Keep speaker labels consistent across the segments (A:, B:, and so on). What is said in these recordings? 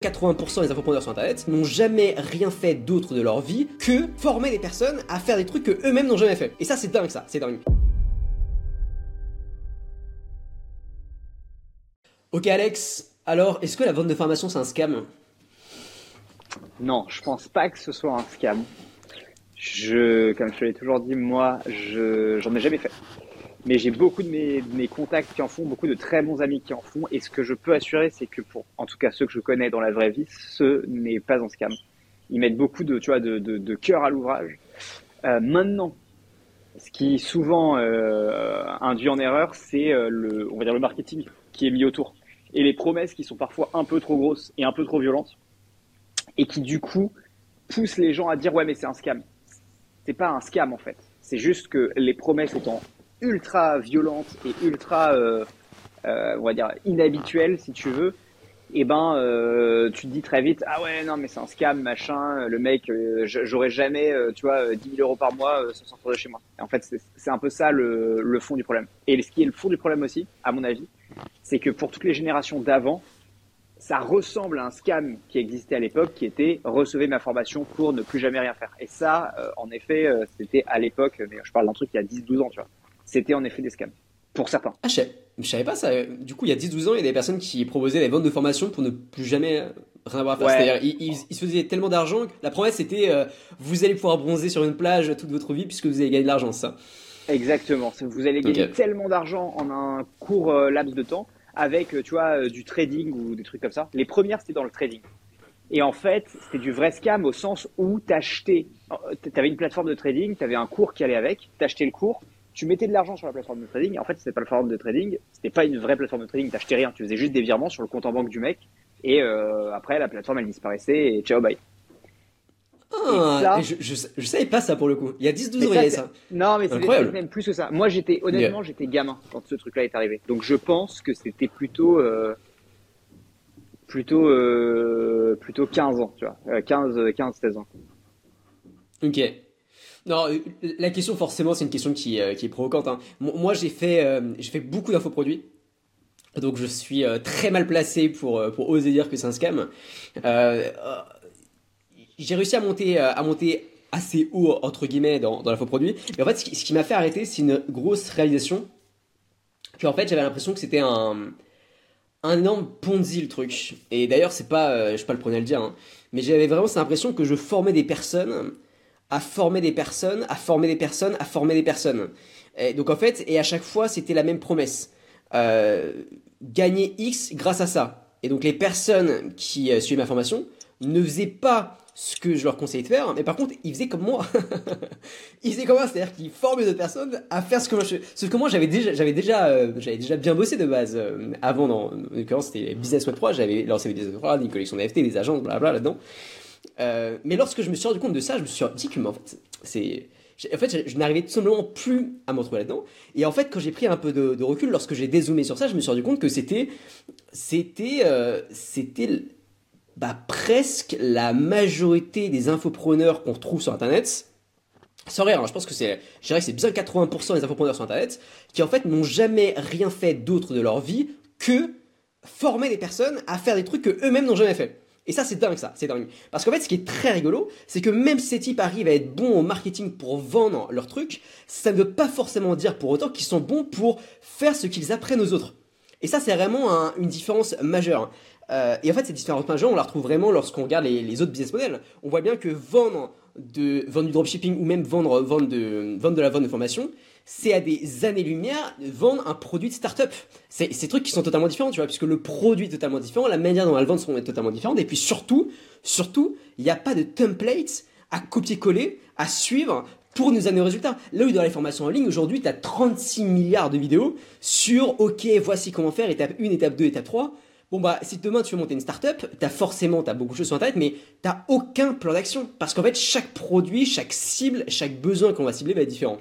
A: 80% des infopreneurs sur internet n'ont jamais rien fait d'autre de leur vie que former des personnes à faire des trucs que eux-mêmes n'ont jamais fait. Et ça, c'est dingue, ça, c'est dingue. Ok, Alex, alors, est-ce que la vente de formation, c'est un scam?
B: Non, je pense pas que ce soit un scam. Je, comme je l'ai toujours dit, moi, je, j'en ai jamais fait. Mais j'ai beaucoup de mes, contacts qui en font, beaucoup de très bons amis qui en font. Et ce que je peux assurer, c'est que pour, en tout cas, ceux que je connais dans la vraie vie, ce n'est pas un scam. Ils mettent beaucoup de, tu vois, de, cœur à l'ouvrage. Euh, maintenant, ce qui souvent euh, induit en erreur, c'est euh, le, on va dire le marketing qui est mis autour et les promesses qui sont parfois un peu trop grosses et un peu trop violentes et qui du coup poussent les gens à dire ouais mais c'est un scam. C'est pas un scam en fait. C'est juste que les promesses étant ultra violente et ultra, euh, euh, on va dire, inhabituelle, si tu veux, et eh ben, euh, tu te dis très vite, ah ouais, non, mais c'est un scam, machin, le mec, j'aurais jamais, tu vois, 10 000 euros par mois sans sortir de chez moi. En fait, c'est un peu ça le, le fond du problème. Et ce qui est le fond du problème aussi, à mon avis, c'est que pour toutes les générations d'avant, ça ressemble à un scam qui existait à l'époque, qui était recevez ma formation pour ne plus jamais rien faire. Et ça, en effet, c'était à l'époque, mais je parle d'un truc il y a 10-12 ans, tu vois c'était en effet des scams. Pour certains.
A: Ah, je savais, pas ça. Du coup, il y a 10-12 ans, il y a des personnes qui proposaient des ventes de formation pour ne plus jamais rien avoir à faire. C'est-à-dire, ils, se faisaient tellement d'argent que la promesse c'était euh, vous allez pouvoir bronzer sur une plage toute votre vie puisque vous allez gagner de l'argent, ça.
B: Exactement. Vous allez gagner tellement d'argent en un court euh, laps de temps avec, euh, tu vois, du trading ou des trucs comme ça. Les premières, c'était dans le trading. Et en fait, c'était du vrai scam au sens où t'achetais, t'avais une plateforme de trading, t'avais un cours qui allait avec, t'achetais le cours, tu mettais de l'argent sur la plateforme de trading. En fait, c'était pas la plateforme de trading, c'était pas une vraie plateforme de trading. T'achetais rien, tu faisais juste des virements sur le compte en banque du mec. Et euh, après, la plateforme elle disparaissait et ciao bye.
A: Ah, je, je, savais pas ça pour le coup. Il y a 10-12 ans, il y avait ça.
B: Non, mais c'est même plus que ça. Moi, j'étais, honnêtement, j'étais gamin quand ce truc-là est arrivé. Donc, je pense que c'était plutôt, euh, plutôt, euh, plutôt 15 ans, tu vois. 15, 15, 16 ans.
A: Ok. Non, euh, la question forcément c'est une question qui, euh, est provocante. Hein. Moi j'ai fait, euh, j'ai fait beaucoup d'infoproduits. Donc je suis très mal placé pour, oser dire que c'est un scam. j'ai réussi à monter, à monter assez haut entre guillemets dans, dans l'infoproduit. Mais en fait ce qui, m'a fait arrêter c'est une grosse réalisation. Que en fait j'avais l'impression que c'était un, un énorme ponzi le truc. Et d'ailleurs c'est pas, je suis pas le premier à le dire, hein. mais j'avais vraiment cette impression que je formais des personnes à former des personnes, à former des personnes, à former des personnes. Et donc en fait, et à chaque fois, c'était la même promesse. Euh, gagner X grâce à ça. Et donc les personnes qui euh, suivaient ma formation ne faisaient pas ce que je leur conseillais de faire, mais par contre, ils faisaient comme moi. ils faisaient comme moi, c'est-à-dire qu'ils formaient d'autres personnes à faire ce que moi je Sauf que moi, j'avais déjà, j'avais déjà, euh, j'avais déjà bien bossé de base. Avant, dans, en l'occurrence, c'était Business Web 3, j'avais lancé Business Web 3, une collection d'AFT, des agences, blablabla là-dedans. Euh, mais lorsque je me suis rendu compte de ça, je me suis dit que, en fait, c'est. En fait, je, n'arrivais tout simplement plus à m'en trouver là-dedans. Et en fait, quand j'ai pris un peu de, recul, lorsque j'ai dézoomé sur ça, je me suis rendu compte que c'était, c'était, euh, c'était, bah, presque la majorité des infopreneurs qu'on retrouve sur Internet. Sans rire, hein, je pense que c'est, je dirais que c'est bien 80% des infopreneurs sur Internet qui en fait n'ont jamais rien fait d'autre de leur vie que former des personnes à faire des trucs que eux-mêmes n'ont jamais fait. Et ça, c'est dingue, ça, c'est dingue. Parce qu'en fait, ce qui est très rigolo, c'est que même si ces types arrivent à être bons au marketing pour vendre leurs trucs, ça ne veut pas forcément dire pour autant qu'ils sont bons pour faire ce qu'ils apprennent aux autres. Et ça, c'est vraiment une différence majeure. Euh, et en fait, cette différence majeure, on la retrouve vraiment lorsqu'on regarde les, autres business models. On voit bien que vendre, de, vendre du dropshipping ou même vendre, vendre, de, vendre de la vente de formation, c'est à des années-lumière de vendre un produit de start-up. C'est ces trucs qui sont totalement différents, tu vois, puisque le produit est totalement différent, la manière dont elle vend sont totalement différente, et puis surtout, surtout, il n'y a pas de template à copier-coller, à suivre pour nous amener au résultat. Là où dans les formations en ligne, aujourd'hui, tu as 36 milliards de vidéos sur OK, voici comment faire, étape 1, étape 2, étape 3. Bon bah si demain tu veux monter une startup, t'as forcément as beaucoup de choses sur tête, mais t'as aucun plan d'action parce qu'en fait chaque produit, chaque cible, chaque besoin qu'on va cibler va être différent.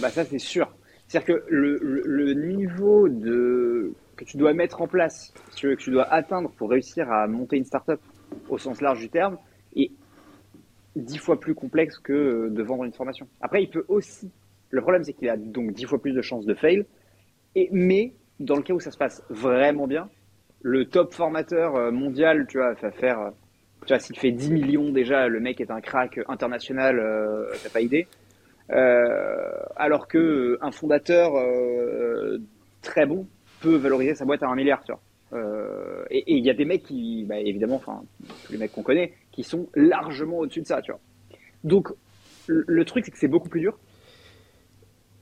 B: Bah ça c'est sûr. C'est-à-dire que le, niveau de que tu dois mettre en place, que tu dois atteindre pour réussir à monter une startup au sens large du terme, est dix fois plus complexe que de vendre une formation. Après, il peut aussi. Le problème, c'est qu'il a donc dix fois plus de chances de fail. Et mais dans le cas où ça se passe vraiment bien, le top formateur mondial, tu vois, va faire, tu vois, s'il fait 10 millions déjà, le mec est un crack international, t'as pas idée. Alors que un fondateur très bon peut valoriser sa boîte à un milliard, tu vois. Euh, et il y a des mecs qui, bah, évidemment, enfin, tous les mecs qu'on connaît, qui sont largement au-dessus de ça, tu vois. Donc, le, truc, c'est que c'est beaucoup plus dur,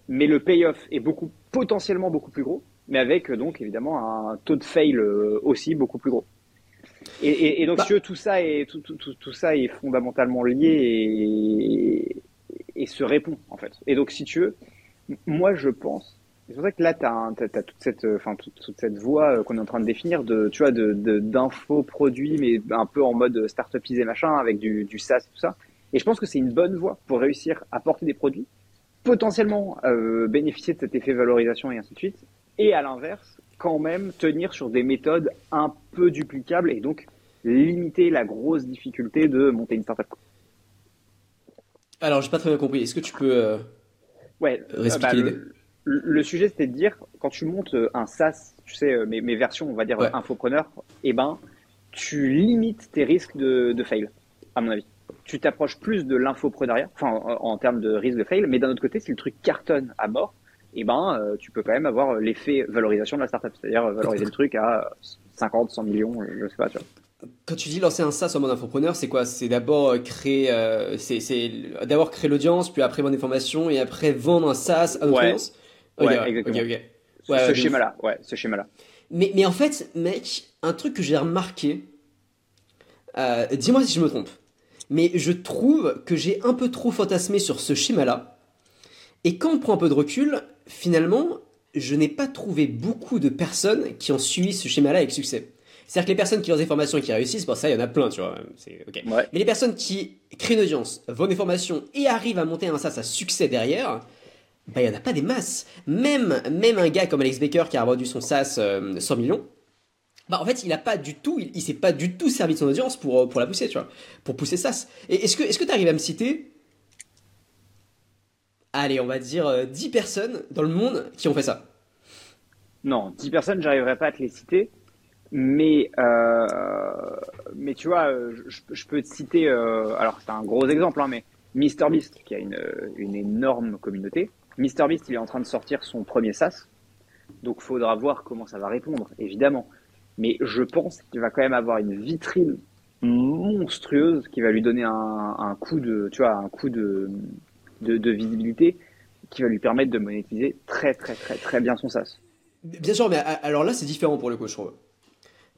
B: mais le payoff est beaucoup, potentiellement beaucoup plus gros, mais avec, donc, évidemment, un taux de fail euh, aussi beaucoup plus gros. Et, donc, bah tout ça est, tout, tout, tout, ça est fondamentalement lié et, et se répond, en fait. Et donc, si tu veux, moi, je pense c'est pour ça que là, tu as, toute cette, euh, enfin, toute, cette voie euh, qu'on est en train de définir de, tu vois, de, d'infos produits, mais un peu en mode start-upisé machin, avec du, du SaaS, tout ça. Et je pense que c'est une bonne voie pour réussir à porter des produits, potentiellement euh, bénéficier de cet effet valorisation et ainsi de suite. Et à l'inverse, quand même tenir sur des méthodes un peu duplicables et donc limiter la grosse difficulté de monter une startup.
A: Alors, j'ai pas très bien compris. Est-ce que tu peux
B: ouais, bah, le sujet, c'était de dire, quand tu montes euh, un SaaS, tu sais, euh, mes, mes versions, on va dire infopreneur, eh ben, tu limites tes risques de, de fail, à mon avis. Tu t'approches plus de l'infopreneuriat, enfin, en, termes de risque de fail, mais d'un autre côté, si le truc cartonne à mort, eh ben, euh, tu peux quand même avoir l'effet valorisation de la startup, c'est-à-dire valoriser le truc à 50, 100 millions, je sais pas, tu vois.
A: Quand tu dis lancer un SaaS en mode infopreneur, c'est quoi? C'est d'abord créer, c'est d'abord créer l'audience, puis après vendre des formations et après vendre un SaaS à notre audience.
B: Ouais, exactement. ce schéma-là, ouais, ce schéma-là.
A: Mais, mais en fait, mec, un truc que j'ai remarqué, euh, dis-moi si je me trompe, mais je trouve que j'ai un peu trop fantasmé sur ce schéma-là. Et quand on prend un peu de recul, finalement, je n'ai pas trouvé beaucoup de personnes qui ont suivi ce schéma-là avec succès. C'est-à-dire que les personnes qui ont des formations et qui réussissent, bon ça il y en a plein, tu vois. Mais les personnes qui créent une audience, vendent des formations et arrivent à monter un SaaS à succès derrière, bah, il n'y en a pas des masses. Même, même un gars comme Alex Baker qui a vendu son SaaS 100 euh, millions, bah en fait il a pas du tout, il, s'est pas du tout servi de son audience pour, euh, pour la pousser, tu vois, pour pousser SaaS. Et est-ce que est-ce que tu arrives à me citer, allez, on va dire 10 euh, personnes dans le monde qui ont fait ça?
B: Non, 10 personnes, j'arriverai pas à te les citer. Mais, mais tu vois, je, peux te citer, alors c'est un gros exemple, hein, mais MrBeast, qui a une, une énorme communauté, MrBeast, il est en train de sortir son premier SaaS. Donc, faudra voir comment ça va répondre, évidemment. Mais je pense qu'il va quand même avoir une vitrine monstrueuse qui va lui donner un, coup de, tu vois, un coup de, de, visibilité qui va lui permettre de monétiser très, très, très, très bien son SaaS.
A: Bien sûr, mais alors là, c'est différent pour le coach.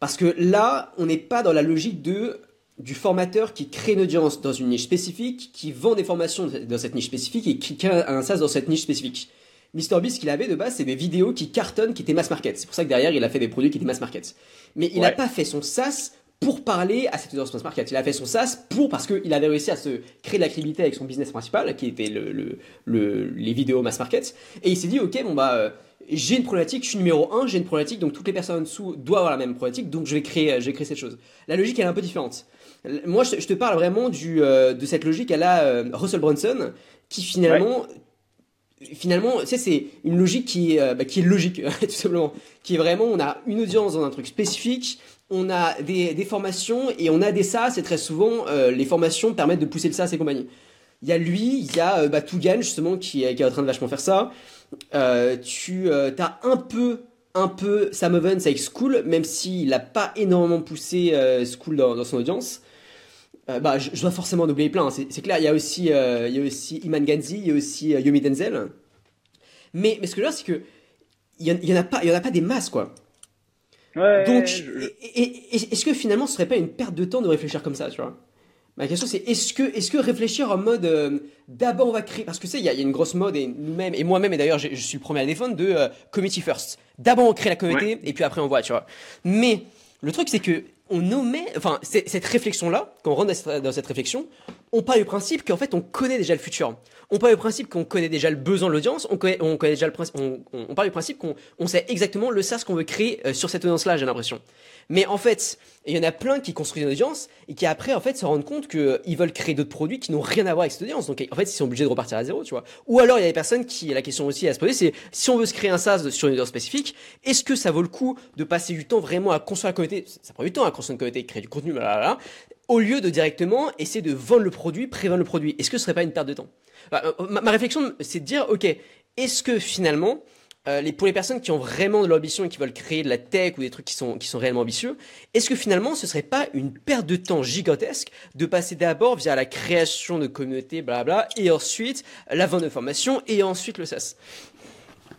A: Parce que là, on n'est pas dans la logique de du formateur qui crée une audience dans une niche spécifique, qui vend des formations dans cette niche spécifique et qui crée un SaaS dans cette niche spécifique. MrBeast, ce qu'il avait de base, c'est des vidéos qui cartonnent, qui étaient mass market. C'est pour ça que derrière, il a fait des produits qui étaient mass market. Mais il n'a pas fait son SaaS pour parler à cette audience mass market. Il a fait son SaaS pour, parce qu'il avait réussi à se créer de la crédibilité avec son business principal, qui était le, les vidéos mass market. Et il s'est dit, ok, bon bah, euh, j'ai une problématique, je suis numéro 1, j'ai une problématique, donc toutes les personnes en dessous doivent avoir la même problématique, donc je vais créer, je vais créer cette chose. La logique, elle est un peu différente. Moi, je, te parle vraiment du, euh, de cette logique à la euh, Russell Brunson, qui finalement, finalement, tu sais, c'est une logique qui, euh, bah, qui est logique, tout simplement. Qui est vraiment, on a une audience dans un truc spécifique, on a des, formations et on a des SaaS, et très souvent, les formations permettent de pousser le SaaS et compagnie. Il y a lui, il y a bah, Tougan, justement, qui, est en train de vachement faire ça. tu as un peu un peu Sam Evans avec School, même s'il n'a pas énormément poussé School dans, dans, son audience. Euh, bah, je, dois forcément en oublier plein. C'est clair, il y a aussi, euh, il y a aussi Iman Ganzi, il y a aussi euh, Yomi Denzel. Mais, mais ce que je veux dire, c'est que il y, en a pas, il y en a pas des masses, quoi.
B: Ouais,
A: Donc, est-ce que finalement, ce serait pas une perte de temps de réfléchir comme ça, tu vois? Ma question, c'est est-ce que, est-ce que réfléchir en mode d'abord on va créer, parce que tu sais, il y, a une grosse mode et nous-mêmes et moi-même et d'ailleurs, je, suis le premier à défendre de community first. D'abord on crée la communauté et puis après on voit, tu vois. Mais le truc, c'est que on omet, enfin, cette réflexion-là, quand on rentre dans cette réflexion, on part du principe qu'en fait on connaît déjà le futur. On part du principe qu'on connaît déjà le besoin de l'audience, on connaît, le principe, part du principe qu'on on sait exactement le SaaS qu'on veut créer euh, sur cette audience-là, j'ai l'impression. Mais en fait, il y en a plein qui construisent une audience et qui après en fait se rendent compte qu'ils veulent créer d'autres produits qui n'ont rien à voir avec cette audience. Donc en fait, ils sont obligés de repartir à zéro, tu vois. Ou alors il y a des personnes qui, la question aussi à se poser, c'est si on veut se créer un SaaS sur une audience spécifique, est-ce que ça vaut le coup de passer du temps vraiment à construire la communauté Ça prend du temps à construire une communauté, créer du contenu, blablabla, au lieu de directement essayer de vendre le produit, prévendre le produit. Est-ce que ce serait pas une perte de temps? Bah, euh, ma, réflexion, c'est de dire, ok, est-ce que finalement, euh, pour les personnes qui ont vraiment de l'ambition et qui veulent créer de la tech ou des trucs qui sont, qui sont réellement ambitieux, est-ce que finalement ce serait pas une perte de temps gigantesque de passer d'abord via la création de communautés, blabla, et ensuite la vente de formation et ensuite le SaaS?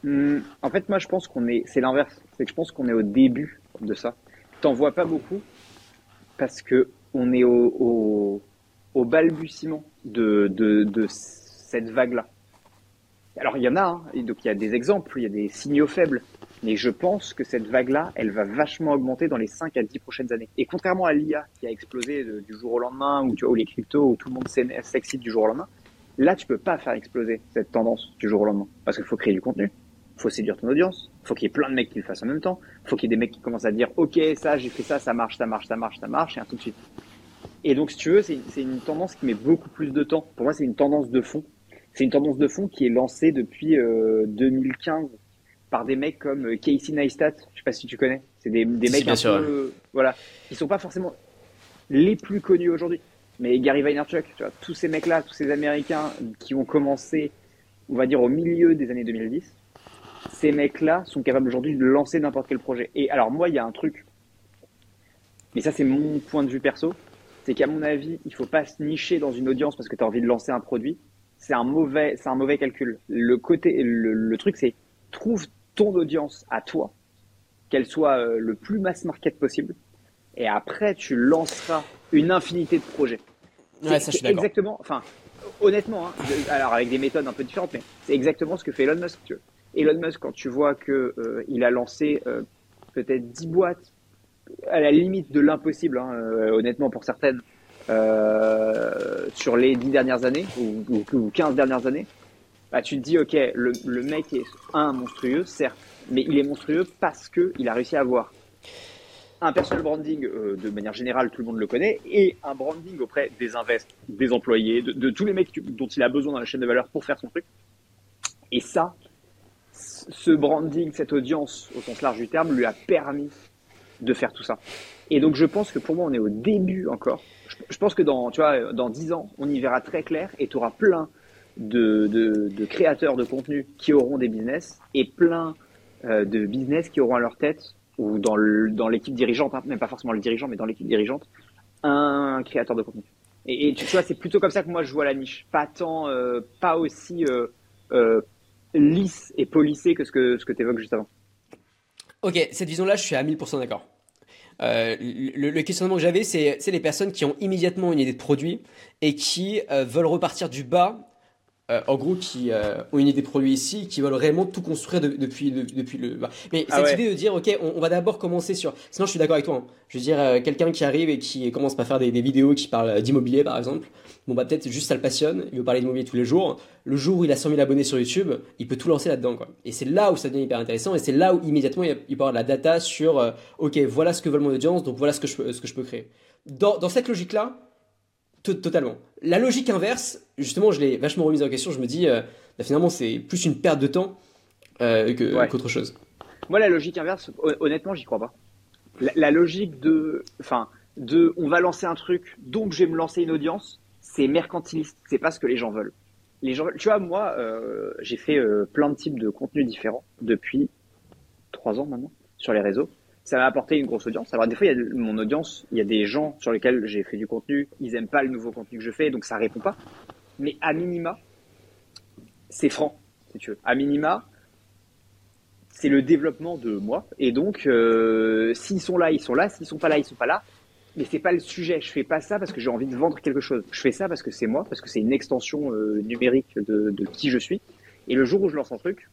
B: Hmm, En fait, moi je pense qu'on est, c'est l'inverse, c'est que je pense qu'on est au début de ça. T'en vois pas beaucoup parce que on est au, balbutiement de, cette vague-là. Alors il y en a, hein, donc il y a des exemples, il y a des signaux faibles, mais je pense que cette vague-là, elle va vachement augmenter dans les 5 à 10 prochaines années. Et contrairement à l'IA qui a explosé du jour au lendemain, ou les cryptos, où tout le monde s'excite du jour au lendemain, là tu peux pas faire exploser cette tendance du jour au lendemain, parce qu'il faut créer du contenu, faut séduire ton audience, faut qu'il y ait plein de mecs qui le fassent en même temps, faut qu'il y ait des mecs qui commencent à dire ok ça j'ai fait ça, ça marche, ça marche, ça marche, ça marche, et ainsi de suite. Et donc, si tu veux, c'est une tendance qui met beaucoup plus de temps. Pour moi, c'est une tendance de fond. C'est une tendance de fond qui est lancée depuis 2015 euh, par des mecs comme euh, Casey Neistat. Je sais pas si tu connais. C'est des, des mecs un peu, euh, voilà, qui sont pas forcément les plus connus aujourd'hui. Mais Gary Vaynerchuk, tu vois, tous ces mecs-là, tous ces Américains qui ont commencé, on va dire, au milieu des années 2010, ces mecs-là sont capables aujourd'hui de lancer n'importe quel projet. Et alors, moi, il y a un truc, mais ça, c'est mon point de vue perso, c'est qu'à mon avis, il faut pas se nicher dans une audience parce que tu as envie de lancer un produit. C'est un mauvais, c'est un mauvais calcul. Le côté, le, truc, c'est trouve ton audience à toi, qu'elle soit euh, le plus mass market possible, et après tu lanceras une infinité de projets.
A: Ouais, ça, je suis
B: exactement. Enfin, honnêtement, hein, alors avec des méthodes un peu différentes, mais c'est exactement ce que fait Elon Musk. Tu Elon Musk, quand tu vois que euh, il a lancé euh, peut-être 10 boîtes à la limite de l'impossible, hein, euh, honnêtement pour certaines, euh, sur les dix dernières années ou, ou, 15 dernières années, bah, tu te dis, ok, le, mec est un monstrueux, certes, mais il est monstrueux parce qu'il a réussi à avoir un personal branding de manière générale, tout le monde le connaît, et un branding auprès des invests, des employés, de, de tous les mecs dont il a besoin dans la chaîne de valeur pour faire son truc. Et ça, ce branding, cette audience au sens large du terme, lui a permis de faire tout ça. Et donc je pense que pour moi on est au début encore. Je, pense que dans tu vois dans 10 ans on y verra très clair et tu auras plein de, créateurs de contenu qui auront des business et plein euh, de business qui auront à leur tête ou dans l'équipe dirigeante, hein, même pas forcément le dirigeant mais dans l'équipe dirigeante, un créateur de contenu. Et, tu, vois c'est plutôt comme ça que moi je vois la niche, pas tant euh, pas aussi euh, lisse et polissé que ce que ce que tu évoques juste avant.
A: Ok, cette vision-là, je suis à 1000% d'accord. Euh, le, questionnement que j'avais, c'est les personnes qui ont immédiatement une idée de produit et qui euh, veulent repartir du bas euh, en gros, qui euh, ont une idée de produit ici, qui veulent réellement tout construire depuis, depuis le. Mais ah cette idée de dire, ok, on, va d'abord commencer sur. Sinon, je suis d'accord avec toi. Hein. Je veux dire, euh, quelqu'un qui arrive et qui commence par faire des, vidéos qui parlent d'immobilier, par exemple. Bon, bah peut-être juste ça le passionne. Il veut parler d'immobilier tous les jours. Le jour où il a 100 000 abonnés sur YouTube, il peut tout lancer là-dedans, quoi. Et c'est là où ça devient hyper intéressant. Et c'est là où immédiatement il, peut avoir de la data sur, ok, voilà ce que veut mon audience, donc voilà ce que je, ce que je peux créer. Dans, dans cette logique-là, Totalement. La logique inverse, justement, je l'ai vachement remise en question. Je me dis, euh, bah, finalement, c'est plus une perte de temps euh, qu'autre chose.
B: Moi, la logique inverse, honnêtement, j'y crois pas. La, logique de, enfin, de, on va lancer un truc, donc je vais me lancer une audience, c'est mercantiliste. C'est pas ce que les gens veulent. Les gens, tu vois, moi, euh, j'ai fait plein de types de contenus différents depuis trois ans maintenant sur les réseaux ça m'a apporté une grosse audience. Alors des fois, il y a mon audience, il y a des gens sur lesquels j'ai fait du contenu, ils aiment pas le nouveau contenu que je fais, donc ça répond pas. Mais à minima, c'est franc, si tu veux. À minima, c'est le développement de moi. Et donc, euh, s'ils sont là, ils sont là. S'ils sont pas là, ils sont pas là. Mais c'est pas le sujet. Je fais pas ça parce que j'ai envie de vendre quelque chose. Je fais ça parce que c'est moi, parce que c'est une extension euh, numérique de, de qui je suis. Et le jour où je lance un truc,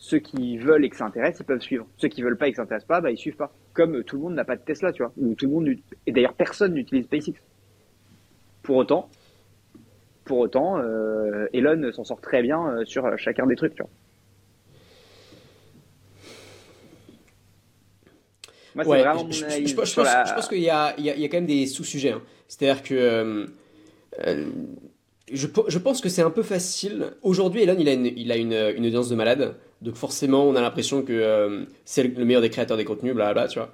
B: ceux qui veulent et que ça intéresse, ils peuvent suivre. Ceux qui veulent pas et que ça intéresse pas, bah, ils suivent pas. Comme tout le monde n'a pas de Tesla, tu vois. Ou tout le monde, et d'ailleurs, personne n'utilise SpaceX. Pour autant, pour autant, Elon s'en sort très bien sur chacun des trucs, tu vois.
A: Moi, c'est vraiment je, je, pense, je, pense, qu'il y a, il y, a, il y a quand même des sous-sujets. Hein. C'est-à-dire que je, je, pense que c'est un peu facile. Aujourd'hui, Elon, il a, une, il a une, une, audience de malade. Donc forcément, on a l'impression que euh, c'est le meilleur des créateurs des contenus, blablabla, tu vois.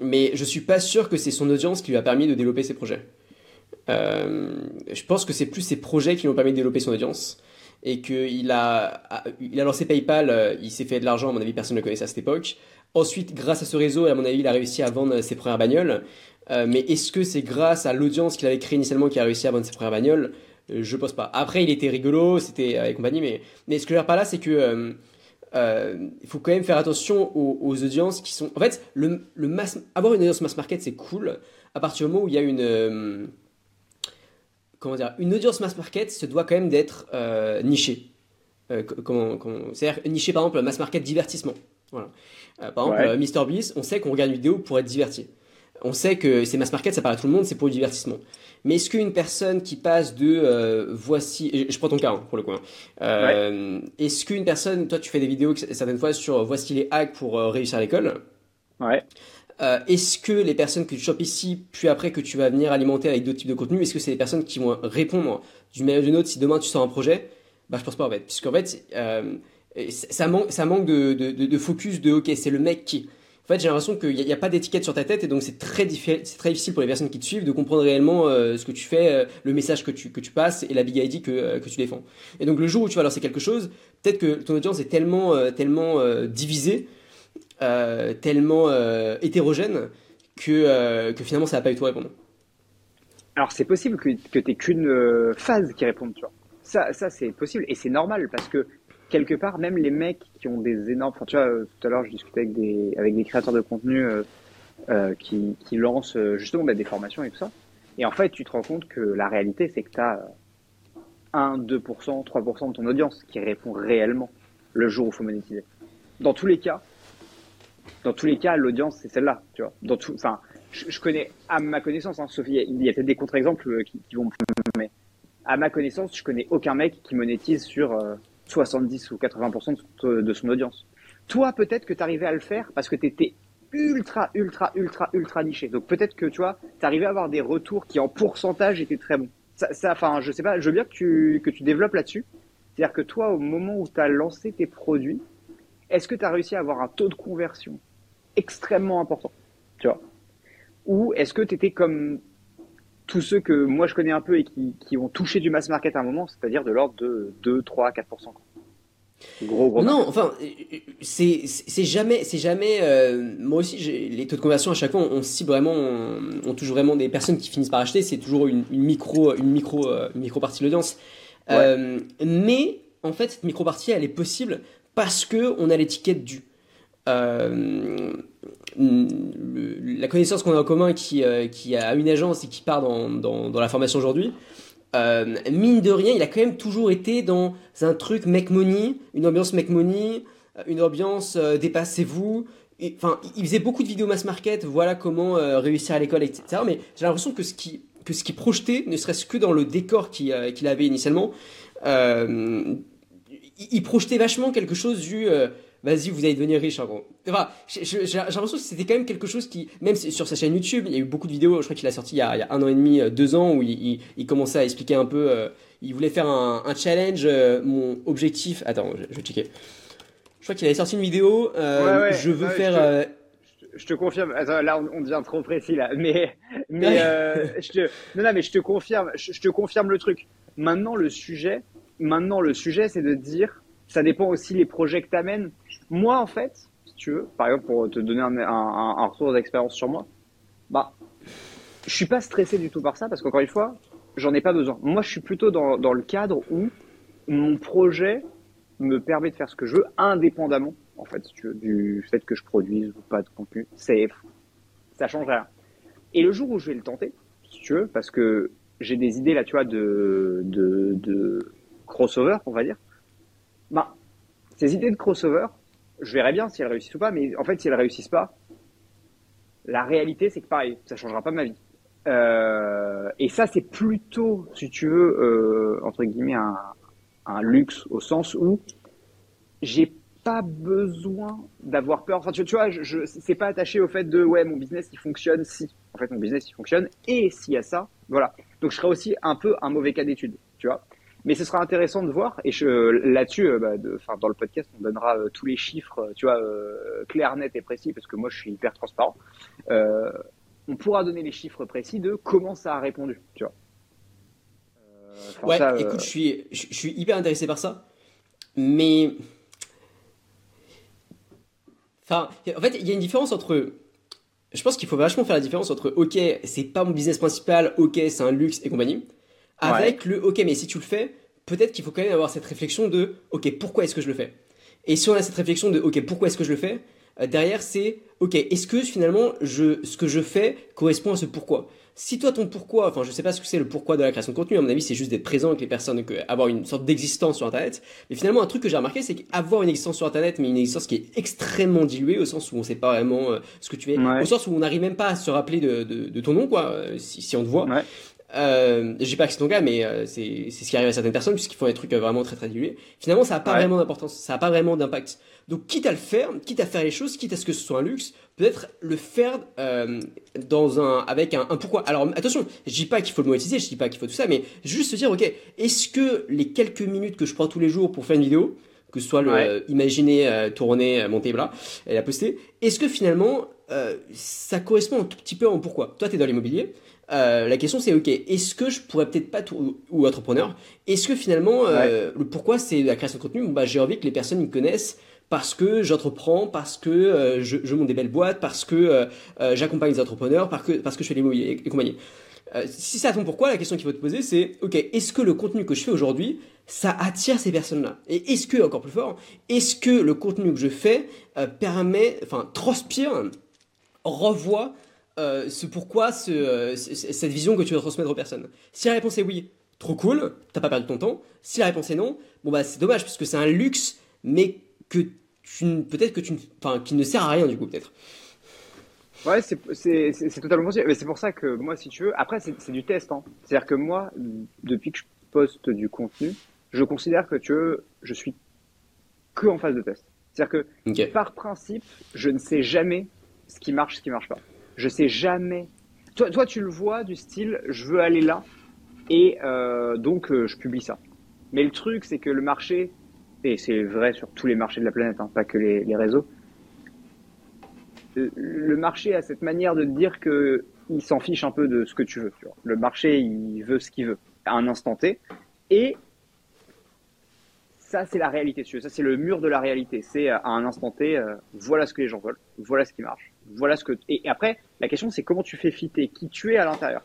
A: Mais je suis pas sûr que c'est son audience qui lui a permis de développer ses projets. Euh, je pense que c'est plus ses projets qui lui ont permis de développer son audience. Et qu'il a, il a lancé PayPal, euh, il s'est fait de l'argent, à mon avis, personne ne le connaissait à cette époque. Ensuite, grâce à ce réseau, à mon avis, il a réussi à vendre ses premières bagnoles. mais est-ce que c'est grâce à l'audience qu'il avait créée initialement qu'il a réussi à vendre ses premières bagnoles? Je pense pas. Après, il était rigolo, c'était avec compagnie, mais, mais ce que je veux dire par là, c'est que euh, euh, il faut quand même faire attention aux, audiences qui sont. En fait, le, le mass... avoir une audience mass market, c'est cool à partir du moment où il y a une. comment dire Une audience mass market se doit quand même d'être nichée. comment, C'est-à-dire nichée, par exemple, mass market divertissement. Voilà. par exemple, Mr. Beast, on sait qu'on regarde une vidéo pour être diverti. On sait que c'est mass market, ça parle à tout le monde, c'est pour le divertissement. Mais est-ce qu'une personne qui passe de euh, voici, je prends ton cas hein, pour le coup, hein. euh, est-ce qu'une personne, toi tu fais des vidéos certaines fois sur euh, voici les hacks pour réussir à l'école?
B: Ouais.
A: est-ce que les personnes que tu chopes ici, puis après que tu vas venir alimenter avec d'autres types de contenus, est-ce que c'est des personnes qui vont répondre d'une manière ou d'une autre si demain tu sors un projet? Bah je pense pas en fait, puisqu'en fait ça, manque, ça manque de, de, de focus de ok c'est le mec qui en fait, j'ai l'impression qu'il n'y a, pas d'étiquette sur ta tête et donc c'est très, difficile pour les personnes qui te suivent de comprendre réellement euh, ce que tu fais, euh, le message que tu, passes et la big idea que, euh, que tu défends. Et donc le jour où tu vas lancer quelque chose, peut-être que ton audience est tellement, tellement divisée, tellement hétérogène que, finalement ça va pas du tout répondre.
B: Alors c'est possible que, que tu n'aies qu'une phase qui réponde. Ça, ça c'est possible et c'est normal parce que quelque part, même les mecs qui ont des énormes. Enfin, tu vois, euh, tout à l'heure, je discutais avec des, avec des créateurs de contenu euh, euh, qui, qui lancent justement bah, des formations et tout ça. Et en fait, tu te rends compte que la réalité, c'est que tu as 1, 2%, 3% de ton audience qui répond réellement le jour où il faut monétiser. Dans tous les cas, dans tous les cas, l'audience, c'est celle-là, tu vois. Dans tout, enfin, je, connais, à ma connaissance, hein, Sophie, il y a peut-être des contre-exemples qui, vont, mais à ma connaissance, je connais aucun mec qui monétise sur 70 ou 80% de son audience. Toi, peut-être que tu arrivais à le faire parce que tu étais ultra, ultra, ultra, ultra niché. Donc peut-être que tu vois, tu arrivais à avoir des retours qui en pourcentage étaient très bons. Ça, enfin, je sais pas, je veux bien que tu, que tu développes là-dessus. C'est-à-dire que toi, au moment où tu as lancé tes produits, est-ce que tu as réussi à avoir un taux de conversion extrêmement important Tu vois? Ou est-ce que tu étais comme tous ceux que moi je connais un peu et qui, qui ont touché du mass market à un moment, c'est-à-dire de l'ordre de 2, 3, 4%.
A: Gros, gros non, enfin, c'est jamais, c'est jamais. Euh, moi aussi, les taux de conversion à chaque fois, on, cible vraiment, on, touche vraiment des personnes qui finissent par acheter. C'est toujours une, micro, une micro, euh, micro partie de l'audience. Euh, mais en fait, cette micro partie, elle est possible parce que on a l'étiquette du. Euh, la connaissance qu'on a en commun qui, euh, qui a une agence et qui part dans, la formation aujourd'hui, euh, mine de rien, il a quand même toujours été dans un truc make money, une ambiance make money, une ambiance dépassez-vous. Enfin, il faisait beaucoup de vidéos mass market, voilà comment réussir à l'école, etc. Mais j'ai l'impression que ce qui que ce qui projetait, ne serait-ce que dans le décor qu'il avait initialement, il, projetait vachement quelque chose du vas-y, vous allez devenir riche en gros. Enfin, j'ai l'impression que c'était quand même quelque chose qui, même sur sa chaîne YouTube, il y a eu beaucoup de vidéos, je crois qu'il a sorti il y a, il y a, un an et demi, euh, deux ans, où il, il, commençait à expliquer un peu, euh, il voulait faire un, un challenge, euh, mon objectif, attends, je, vais checker. Je crois qu'il avait sorti une vidéo, je veux faire...
B: Je te, confirme, attends, là on, devient trop précis là, mais, mais je te, non, non, mais je te confirme, je, je te confirme le truc. Maintenant le sujet, maintenant le sujet, c'est de dire, ça dépend aussi les projets que tu amènes. Moi, en fait, si tu veux, par exemple, pour te donner un, retour d'expérience sur moi, bah, je suis pas stressé du tout par ça parce qu'encore une fois, j'en ai pas besoin. Moi, je suis plutôt dans, dans le cadre où mon projet me permet de faire ce que je veux indépendamment, en fait, du fait que je produise ou pas de contenu. C'est, ça change rien. Et le jour où je vais le tenter, si tu veux, parce que j'ai des idées là, tu vois, de, de, de crossover, on va dire. Bah, ces idées de crossover, je verrai bien si elles réussissent ou pas, mais en fait, si elles réussissent pas, la réalité, c'est que pareil, ça changera pas ma vie. Euh, et ça, c'est plutôt, si tu veux, euh, entre guillemets, un, luxe au sens où j'ai pas besoin d'avoir peur. Enfin, tu, vois, je, je c'est pas attaché au fait de ouais, mon business il fonctionne si. En fait, mon business il fonctionne et s'il y a ça, voilà. Donc, je serai aussi un peu un mauvais cas d'étude, tu vois. Mais ce sera intéressant de voir. Et là-dessus, euh, bah, dans le podcast, on donnera euh, tous les chiffres, euh, tu vois, euh, clairs, nets et précis, parce que moi, je suis hyper transparent. Euh, on pourra donner les chiffres précis de comment ça a répondu, tu vois.
A: ouais, ça, écoute, je suis, je, je suis hyper intéressé par ça, mais Enfin, en fait, il y a une différence entre. Je pense qu'il faut vachement faire la différence entre OK, c'est pas mon business principal, OK, c'est un luxe et compagnie, avec ouais. le OK, mais si tu le fais, peut-être qu'il faut quand même avoir cette réflexion de OK, pourquoi est-ce que je le fais? Et si on a cette réflexion de OK, pourquoi est-ce que je le fais? Euh, Derrière, c'est OK, est-ce que finalement, je, ce que je fais correspond à ce pourquoi? Si toi ton pourquoi, enfin je sais pas ce que c'est le pourquoi de la création de contenu, à mon avis c'est juste d'être présent avec les personnes, que, avoir une sorte d'existence sur internet. Mais finalement un truc que j'ai remarqué c'est qu'avoir une existence sur internet, mais une existence qui est extrêmement diluée au sens où on sait pas vraiment euh, ce que tu es, ouais. au sens où on n'arrive même pas à se rappeler de, de, de ton nom quoi, euh, si, si, on te voit. Ouais. Euh, je dis pas que c'est ton cas, mais euh, c'est ce qui arrive à certaines personnes puisqu'ils font des trucs vraiment très très dilués. Finalement, ça n'a pas ouais. vraiment d'importance, ça n'a pas vraiment d'impact. Donc, quitte à le faire, quitte à faire les choses, quitte à ce que ce soit un luxe, peut-être le faire euh, dans un avec un, un, pourquoi. Alors attention, je dis pas qu'il faut le monétiser, je dis pas qu'il faut tout ça, mais juste se dire ok, est-ce que les quelques minutes que je prends tous les jours pour faire une vidéo, que ce soit le ouais. euh, imaginer, euh, tourner, monter, bla, et la poster, est-ce que finalement ça correspond un tout petit peu en pourquoi? Toi, tu es dans l'immobilier. Euh, la question c'est ok, est-ce que je pourrais peut-être pas tout, ou entrepreneur, est-ce que finalement euh, ouais. le pourquoi c'est la création de contenu? Bah, J'ai envie que les personnes me connaissent parce que j'entreprends, parce que euh, je, je, monte des belles boîtes, parce que j'accompagne des entrepreneurs, parce que, parce que je fais l'immobilier et, compagnie. si c'est à ton pourquoi, la question qu'il faut te poser c'est ok, est-ce que le contenu que je fais aujourd'hui ça attire ces personnes-là? Et est-ce que, encore plus fort, est-ce que le contenu que je fais permet, enfin transpire, revoit euh, ce pourquoi, ce, euh, cette vision que tu veux transmettre aux personnes. Si la réponse est oui, trop cool, t'as pas perdu ton temps. Si la réponse est non, bon bah c'est dommage parce que c'est un luxe, mais que tu peut-être que tu, enfin, qui ne sert à rien du coup peut-être.
B: Ouais, c'est totalement possible. Mais c'est pour ça que moi, si tu veux, après c'est du test. Hein. C'est-à-dire que moi, depuis que je poste du contenu, je considère que tu veux, je suis que en phase de test. C'est-à-dire que okay. par principe, je ne sais jamais ce qui marche, ce qui marche pas. Je sais jamais. Toi, toi, tu le vois du style, je veux aller là et euh, donc euh, je publie ça. Mais le truc, c'est que le marché, et c'est vrai sur tous les marchés de la planète, hein, pas que les, réseaux, le marché a cette manière de dire que il s'en fiche un peu de ce que tu veux. Le marché, il veut ce qu'il veut à un instant T. Et ça, c'est la réalité. Ça, c'est le mur de la réalité. C'est à un instant T, euh, voilà ce que les gens veulent, voilà ce qui marche voilà ce que. Et après, la question, c'est comment tu fais fitter qui tu es à l'intérieur.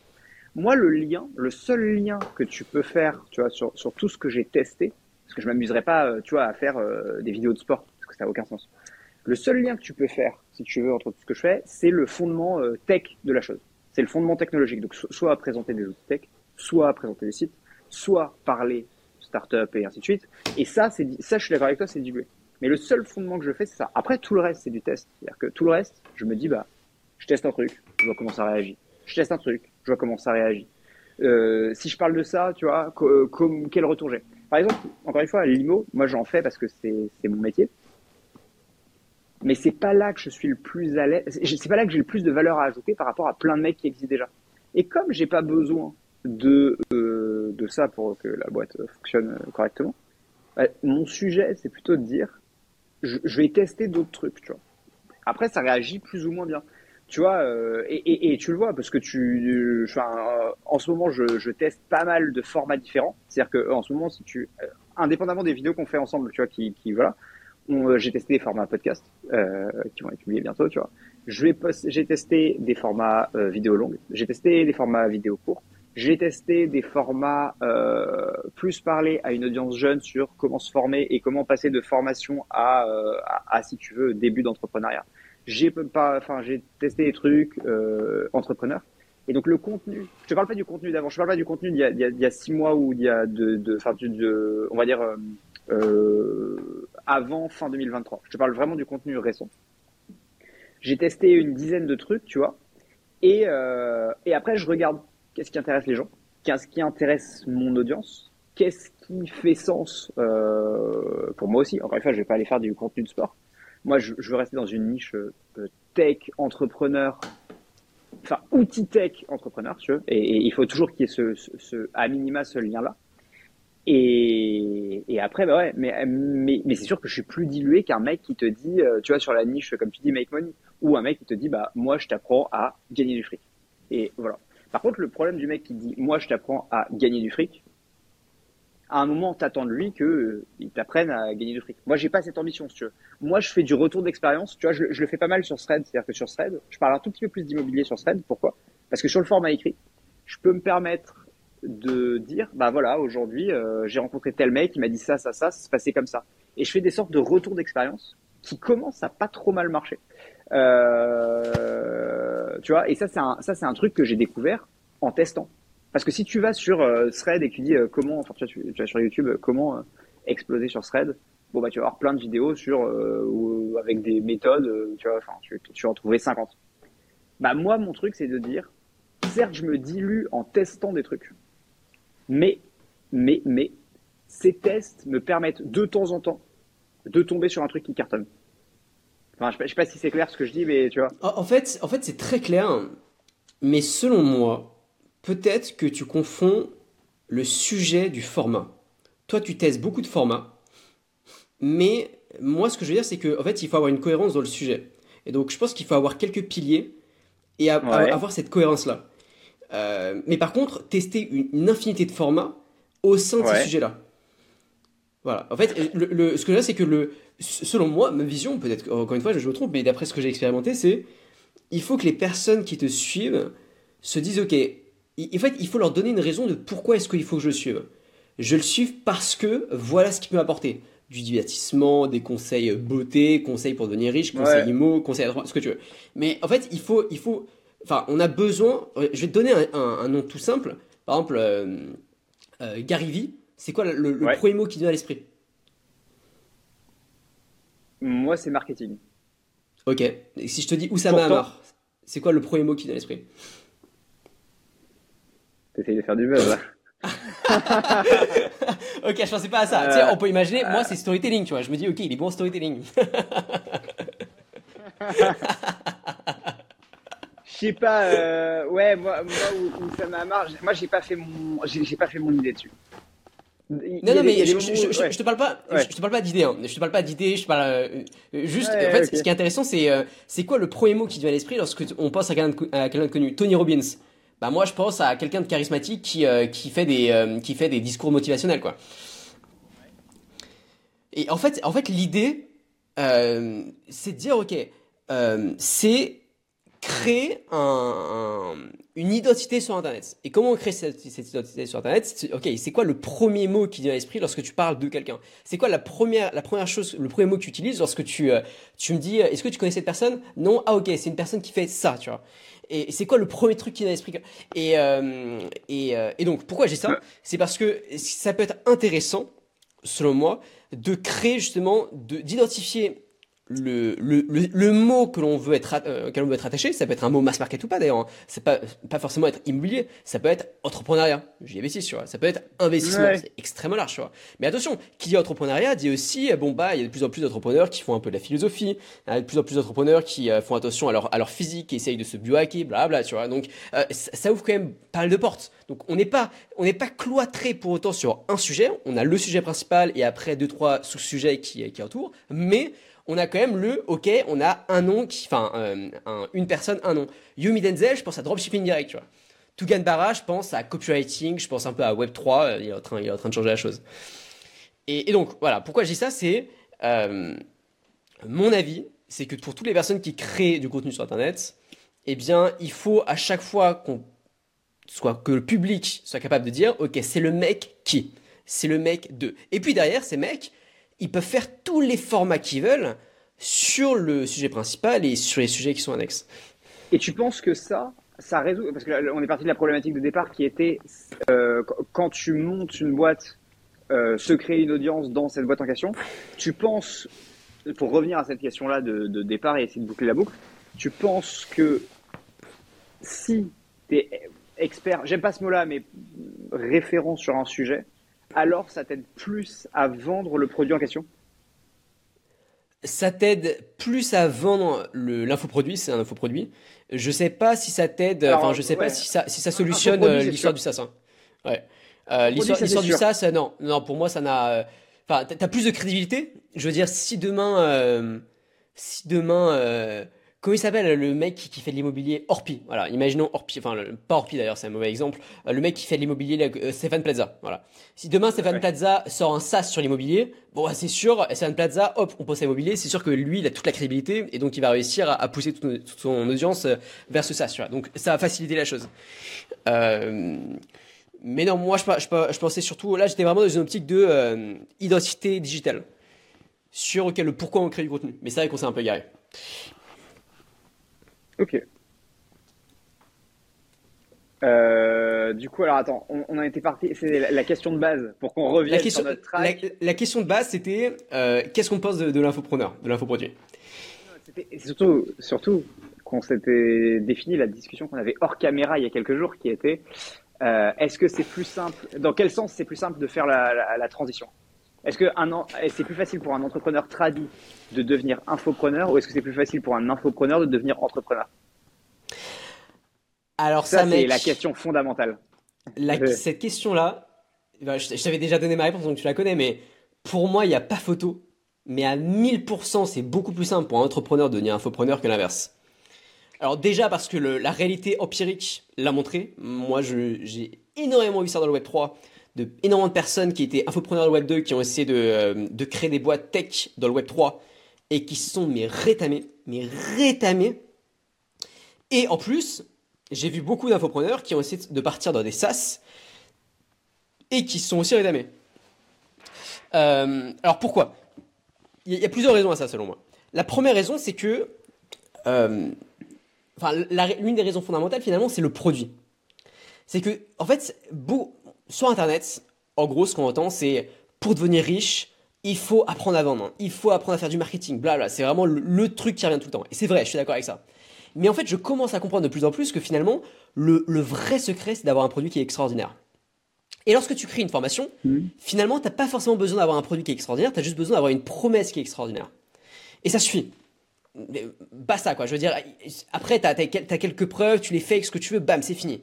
B: Moi, le lien, le seul lien que tu peux faire, tu vois, sur, sur tout ce que j'ai testé, parce que je m'amuserais pas, euh, tu vois, à faire euh, des vidéos de sport, parce que ça n'a aucun sens. Le seul lien que tu peux faire, si tu veux, entre tout ce que je fais, c'est le fondement euh, tech de la chose. C'est le fondement technologique. Donc, soit présenter des outils tech, soit présenter des sites, soit parler start-up et ainsi de suite. Et ça, c'est ça, je suis d'accord avec toi, c'est dilué. Mais le seul fondement que je fais, c'est ça. Après, tout le reste, c'est du test. C'est-à-dire que tout le reste, je me dis, bah, je teste un truc, je vois comment ça réagit. Je teste un truc, je vois comment ça réagit. Euh, si je parle de ça, tu vois, comme quel retour j'ai? Par exemple, encore une fois, l'IMO, moi j'en fais parce que c'est mon métier. Mais c'est pas là que je suis le plus à l'aise. C'est pas là que j'ai le plus de valeur à ajouter par rapport à plein de mecs qui existent déjà. Et comme j'ai pas besoin de euh, de ça pour que la boîte fonctionne correctement, bah, mon sujet c'est plutôt de dire je, je vais tester d'autres trucs, tu vois. Après, ça réagit plus ou moins bien. Tu vois, euh, et, et, et, tu le vois parce que tu, enfin, euh, en ce moment, je, je, teste pas mal de formats différents. C'est-à-dire que en ce moment, si tu, euh, indépendamment des vidéos qu'on fait ensemble, tu vois, qui, qui voilà, euh, j'ai testé des formats podcast euh, qui vont être publiés bientôt, tu vois. Je vais j'ai testé des formats vidéo longues, j'ai testé des formats vidéo courts. J'ai testé des formats euh, plus parler à une audience jeune sur comment se former et comment passer de formation à, euh, à, si tu veux, début d'entrepreneuriat. J'ai pas, enfin, j'ai testé des trucs euh, entrepreneurs. Et donc le contenu, je te parle pas du contenu d'avant, je te parle pas du contenu d'il y a, d'il y a six mois ou d'il y a de, enfin, de, on va dire euh, avant fin 2023. Je te parle vraiment du contenu récent. J'ai testé une dizaine de trucs, tu vois. Et, euh, et après, je regarde qu'est-ce qui intéresse les gens, qu'est-ce qui intéresse mon audience, qu'est-ce qui fait sens euh, pour moi aussi? Encore une fois, je vais pas aller faire du contenu de sport. Moi, je, veux rester dans une niche euh, tech, entrepreneur, enfin outil tech, entrepreneur, tu veux. Et, il faut toujours qu'il y ait ce, à minima ce lien-là. Et, après, bah ouais, mais, mais, mais c'est sûr que je suis plus dilué qu'un mec qui te dit, euh, tu vois, sur la niche, comme tu dis, make money, ou un mec qui te dit, bah, moi, je t'apprends à gagner du fric. Et voilà. Par contre, le problème du mec qui dit, moi, je t'apprends à gagner du fric, à un moment, t'attends de lui que euh, il t'apprenne à gagner du fric. Moi, j'ai pas cette ambition, si tu veux. Moi, je fais du retour d'expérience. Tu vois, je, le fais pas mal sur Thread. C'est-à-dire que sur Thread, je parle un tout petit peu plus d'immobilier sur Thread. Pourquoi? Parce que sur le format écrit, je peux me permettre de dire, bah voilà, aujourd'hui, euh, j'ai rencontré tel mec, il m'a dit ça, ça, ça, ça se passait comme ça. Et je fais des sortes de retours d'expérience qui commencent à pas trop mal marcher. Euh, tu vois, et ça, c'est un, ça, c'est un truc que j'ai découvert en testant. Parce que si tu vas sur euh, Thread et que tu dis euh, comment, enfin, tu, tu, vas sur YouTube, euh, comment euh, exploser sur Thread, bon, bah, tu vas avoir plein de vidéos sur, ou, avec des méthodes, tu vois, enfin, tu, tu vas en trouver 50. Bah, moi, mon truc, c'est de dire, certes, je me dilue en testant des trucs. Mais, mais, mais, ces tests me permettent de temps en temps de tomber sur un truc qui cartonne. Enfin, je sais, sais pas si c'est clair ce que je dis, mais tu vois.
A: En fait, en fait c'est très clair, mais selon moi, peut-être que tu confonds le sujet du format. Toi, tu testes beaucoup de formats, mais moi, ce que je veux dire, c'est qu'en en fait, il faut avoir une cohérence dans le sujet. Et donc, je pense qu'il faut avoir quelques piliers et a, ouais. avoir cette cohérence-là. Euh, mais par contre, tester une, une, infinité de formats au sein de ouais. ces sujets-là. Voilà. En fait, le, le, ce que dire, c'est que le, selon moi, ma vision, peut-être encore une fois, je me trompe, mais d'après ce que j'ai expérimenté, c'est il faut que les personnes qui te suivent se disent, ok, en fait, il faut leur donner une raison de pourquoi est-ce qu'il faut que je le suive. Je le suive parce que voilà ce qu'il peut m'apporter. Du divertissement, des conseils beauté, conseils pour devenir riche, conseils ouais. IMO, conseils à ce que tu veux. Mais en fait, il faut, il faut, enfin, on a besoin. Je vais te donner un, un, un nom tout simple. Par exemple, euh, euh, Gary Vee, c'est quoi le, le ouais. premier mot qui vient à l'esprit?
B: Moi, c'est marketing.
A: Ok. Et si je te dis Oussama Hamar, c'est quoi le premier mot qui vient à l'esprit?
B: T'essayes de faire du buzz, là.
A: ok, je pensais pas à ça. Euh, Tiens, on peut imaginer, moi, c'est storytelling, tu vois. Je me dis, ok, il est bon en storytelling.
B: Je sais pas, euh, ouais, moi, moi où, où ça m'a marre, moi j'ai pas fait mon, j'ai pas fait mon idée dessus.
A: Non, non, mais je, te parle pas, je, te parle pas d'idée, hein. je te parle pas d'idée, je parle euh, juste. En fait, ce qui est intéressant, c'est euh, c'est quoi le premier mot qui te vient à l'esprit lorsque on pense à quelqu'un de, quelqu de, connu, Tony Robbins. Bah moi, je pense à quelqu'un de charismatique qui euh, qui fait des qui fait des discours motivationnels, quoi. Et en fait, en fait, l'idée, c'est de dire, ok, c'est créer un, un, une identité sur Internet. Et comment on crée cette, identité sur Internet? Ok, c'est quoi le premier mot qui vient à l'esprit lorsque tu parles de quelqu'un? C'est quoi la première, la première chose, le premier mot que tu utilises lorsque tu, euh, tu me dis, est-ce que tu connais cette personne? Non. Ah ok, c'est une personne qui fait ça, tu vois. Et c'est quoi le premier truc qui vient à l'esprit? Et, euh, et, euh, et donc, pourquoi j'ai ça? C'est parce que ça peut être intéressant, selon moi, de créer justement, d'identifier le, le, le, le, mot que l'on veut être euh, veut être attaché, ça peut être un mot mass market ou pas d'ailleurs. Hein. C'est pas pas forcément être immobilier, ça peut être entrepreneuriat. J'y investis, tu vois. Ça peut être investissement, ouais. c'est extrêmement large, tu vois. Mais attention, qui dit entrepreneuriat dit aussi bon bah il y a de plus en plus d'entrepreneurs qui font un peu de la philosophie, il y a de plus en plus d'entrepreneurs qui euh, font attention à leur à leur physique, qui essayent de se biohacker, bla bla, tu vois. Donc euh, ça, ça, ouvre quand même pas mal de portes. Donc on n'est pas on n'est pas cloîtré pour autant sur un sujet. On a le sujet principal et après deux trois sous-sujets qui qui entourent, mais on a quand même le, ok, on a un nom, qui, enfin, euh, un, une personne, un nom. Yumi Denzel, je pense à dropshipping direct, tu vois. Tugan Barra, je pense à copywriting, je pense un peu à Web3, euh, il est en train, il est en train de changer la chose. Et, donc, voilà, pourquoi je dis ça, c'est euh, mon avis, c'est que pour toutes les personnes qui créent du contenu sur Internet, eh bien, il faut à chaque fois soit que le public soit capable de dire, ok, c'est le mec qui, c'est le mec de. Et puis derrière, ces mecs, ils peuvent faire tous les formats qu'ils veulent sur le sujet principal et sur les sujets qui sont annexes.
B: Et tu penses que ça, ça résout Parce que là, on est parti de la problématique de départ qui était euh, quand tu montes une boîte, euh, se créer une audience dans cette boîte en question. Tu penses, pour revenir à cette question-là de, de, départ et essayer de boucler la boucle, tu penses que si tu es expert, j'aime pas ce mot-là, mais référent sur un sujet, alors ça t'aide plus à vendre le produit en question?
A: Ça t'aide plus à vendre l'infoproduit, c'est un infoproduit. Je sais pas si ça t'aide, enfin je sais pas si ça, si ça solutionne euh, l'histoire du SaaS. Hein. Ouais. Euh, l'histoire du SaaS, euh, non, non, pour moi ça n'a. Enfin, t'as plus de crédibilité. Je veux dire, si demain, si demain Comment il s'appelle le mec qui fait de l'immobilier? Orpi Voilà, imaginons Orpi, enfin pas Orpi d'ailleurs, c'est un mauvais exemple. Euh, le mec qui fait de l'immobilier, euh, Stéphane Plaza. Voilà. Si demain Stéphane Plaza sort un SaaS sur l'immobilier, bon c'est sûr, Stéphane Plaza, hop, on pense à l'immobilier, c'est sûr que lui, il a toute la crédibilité et donc il va réussir à, pousser toute, son audience euh, vers ce SaaS. Donc ça va faciliter la chose. mais non, moi je, je, pensais surtout, là j'étais vraiment dans une optique de identité digitale sur le pourquoi on crée du contenu. Mais c'est vrai qu'on s'est un peu garé.
B: Ok. Euh, du coup, alors attends, on, a été parti. C'est la, question de base pour qu'on revienne
A: la question,
B: sur notre track.
A: La, question de base, c'était euh, qu'est-ce qu'on pense de, l'infopreneur, de l'infoproduit?
B: C'est surtout, surtout qu'on s'était défini la discussion qu'on avait hors caméra il y a quelques jours, qui était euh, est-ce que c'est plus simple Dans quel sens c'est plus simple de faire la transition? Est-ce que c'est plus facile pour un entrepreneur tradit de devenir infopreneur ou est-ce que c'est plus facile pour un infopreneur de devenir entrepreneur?
A: Alors ça,
B: c'est la question fondamentale.
A: Cette question-là, bah, je, t'avais déjà donné ma réponse donc tu la connais, mais pour moi il n'y a pas photo. Mais à 1000%, c'est beaucoup plus simple pour un entrepreneur de devenir infopreneur que l'inverse. Alors déjà parce que la réalité empirique l'a montré. Moi, j'ai énormément vu ça dans le Web 3 de énormément de personnes qui étaient infopreneurs de Web 2, qui ont essayé euh, de, créer des boîtes tech dans le Web 3 et qui sont mais rétamés, mais rétamés. Et en plus, j'ai vu beaucoup d'infopreneurs qui ont essayé de partir dans des SaaS et qui sont aussi rétamés. Euh, alors pourquoi? Il y, a plusieurs raisons à ça selon moi. La première raison, c'est que, euh, enfin, l'une des raisons fondamentales finalement, c'est le produit. C'est que, en fait, sur Internet, en gros, ce qu'on entend, c'est pour devenir riche, il faut apprendre à vendre, il faut apprendre à faire du marketing, bla C'est vraiment le, truc qui revient tout le temps. Et c'est vrai, je suis d'accord avec ça. Mais en fait, je commence à comprendre de plus en plus que finalement, le, vrai secret, c'est d'avoir un produit qui est extraordinaire. Et lorsque tu crées une formation, mmh. finalement, tu n'as pas forcément besoin d'avoir un produit qui est extraordinaire, tu as juste besoin d'avoir une promesse qui est extraordinaire. Et ça suffit. Basta, quoi. Je veux dire, après, tu as, quelques preuves, tu les fais avec ce que tu veux, bam, c'est fini.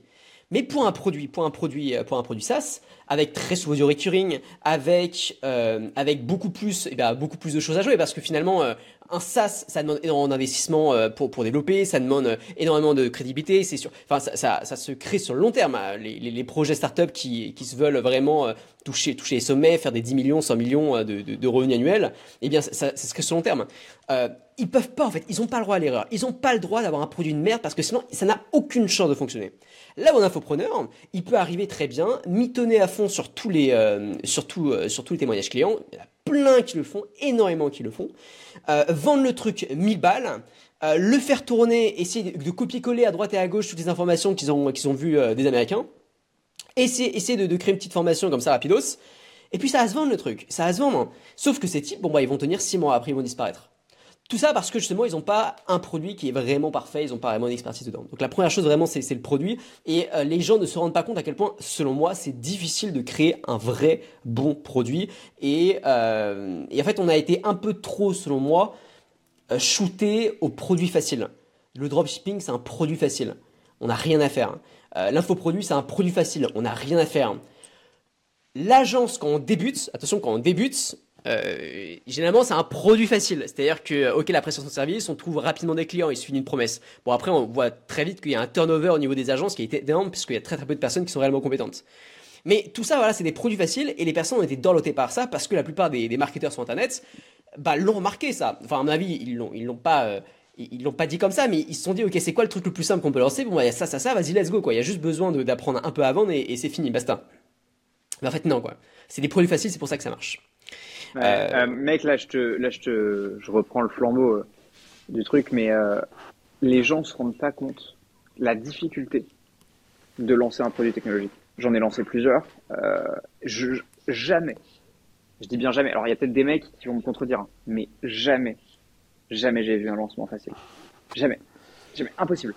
A: Mais pour un produit, pour un produit, euh, pour un produit SaaS, avec très souvent du recurring, avec avec euh, beaucoup plus, eh ben, beaucoup plus de choses à jouer, parce que finalement, euh, un SaaS, ça demande énormément d'investissement pour pour développer, ça demande énormément de crédibilité, c'est sûr. Enfin, ça, ça, ça, se crée sur le long terme. Hein. Les, les, les projets startup qui qui se veulent vraiment toucher toucher les sommets, faire des 10 millions, 100 millions de, de, de revenus annuels, eh bien, ça, ça, ça se crée sur le long terme. Euh, ils peuvent pas en fait, ils ont pas le droit à l'erreur. Ils ont pas le droit d'avoir un produit de merde parce que sinon ça n'a aucune chance de fonctionner. Là un infopreneur, il peut arriver très bien, mitonner à fond sur tous les, euh, euh, sur tous les témoignages clients. Il y en a plein qui le font, énormément qui le font. Euh, vendre le truc 1000 balles, le faire tourner, essayer de, copier-coller à droite et à gauche toutes les informations qu'ils ont, qu'ils vues des Américains. Essayer, essayer de, de, créer une petite formation comme ça rapidos. Et puis ça va se vendre le truc, ça va se vendre. Sauf que ces types, bon bah ils vont tenir 6 mois après ils vont disparaître. Tout ça parce que justement, ils n'ont pas un produit qui est vraiment parfait, ils n'ont pas vraiment d'expertise dedans. Donc la première chose vraiment, c'est le produit. Et euh, les gens ne se rendent pas compte à quel point, selon moi, c'est difficile de créer un vrai bon produit. Et, euh, en fait, on a été un peu trop, selon moi, euh, shooté au produit facile. Le dropshipping, c'est un produit facile. On n'a rien à faire. L'infoproduit, c'est un produit facile. On n'a rien à faire. L'agence, quand on débute, attention, quand on débute, euh, généralement, c'est un produit facile. C'est-à-dire que, ok, la prestation de service, on trouve rapidement des clients, il suffit d'une promesse. Bon, après, on voit très vite qu'il y a un turnover au niveau des agences qui été énorme, puisqu'il y a très très peu de personnes qui sont réellement compétentes. Mais tout ça, voilà, c'est des produits faciles, et les personnes ont été dorlotées par ça, parce que la plupart des, marketeurs sur Internet, bah, l'ont remarqué, ça. Enfin, à mon avis, ils l'ont, ils l'ont pas, euh, ils l'ont pas dit comme ça, mais ils se sont dit, ok, c'est quoi le truc le plus simple qu'on peut lancer? Bon, bah, il y a ça, ça, ça, vas-y, let's go, quoi. Il y a juste besoin d'apprendre un peu vendre, et, et c'est fini, basta. Mais en fait, non, quoi. C'est des produits faciles, c'est pour ça que ça marche.
B: Euh, euh, mec, là, je te, là, je te, je reprends le flambeau euh, du truc, mais les gens se rendent pas compte la difficulté de lancer un produit technologique. J'en ai lancé plusieurs. Je, jamais, je dis bien jamais. Alors, il y a peut-être des mecs qui vont me contredire, hein, mais jamais, jamais j'ai vu un lancement facile. Jamais, jamais, impossible.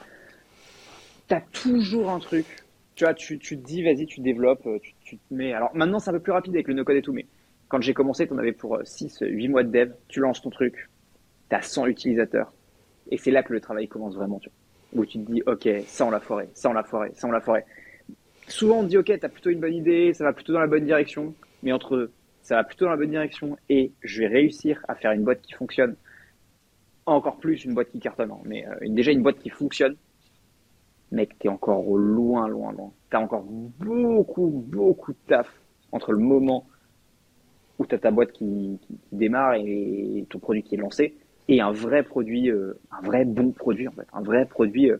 B: tu as toujours un truc. Tu vois, tu, tu te dis, vas-y, tu développes, tu, tu, te mets. Alors maintenant, c'est un peu plus rapide avec le no-code et tout, mais quand j'ai commencé, tu en avais pour 6, 8 mois de dev, tu lances ton truc, tu as 100 utilisateurs. Et c'est là que le travail commence vraiment. Où tu te dis, ok, ça on l'a forêt, ça on l'a forêt, ça on l'a forêt. Souvent on te dit, ok, tu as plutôt une bonne idée, ça va plutôt dans la bonne direction, mais entre ça va plutôt dans la bonne direction et je vais réussir à faire une boîte qui fonctionne, encore plus une boîte qui cartonne, hein. mais euh, déjà une boîte qui fonctionne, mec, t'es encore loin, loin, loin. T'as encore beaucoup, beaucoup de taf entre le moment où t'as ta boîte qui, qui, démarre et ton produit qui est lancé et un vrai produit, euh, un vrai bon produit en fait, un vrai produit euh,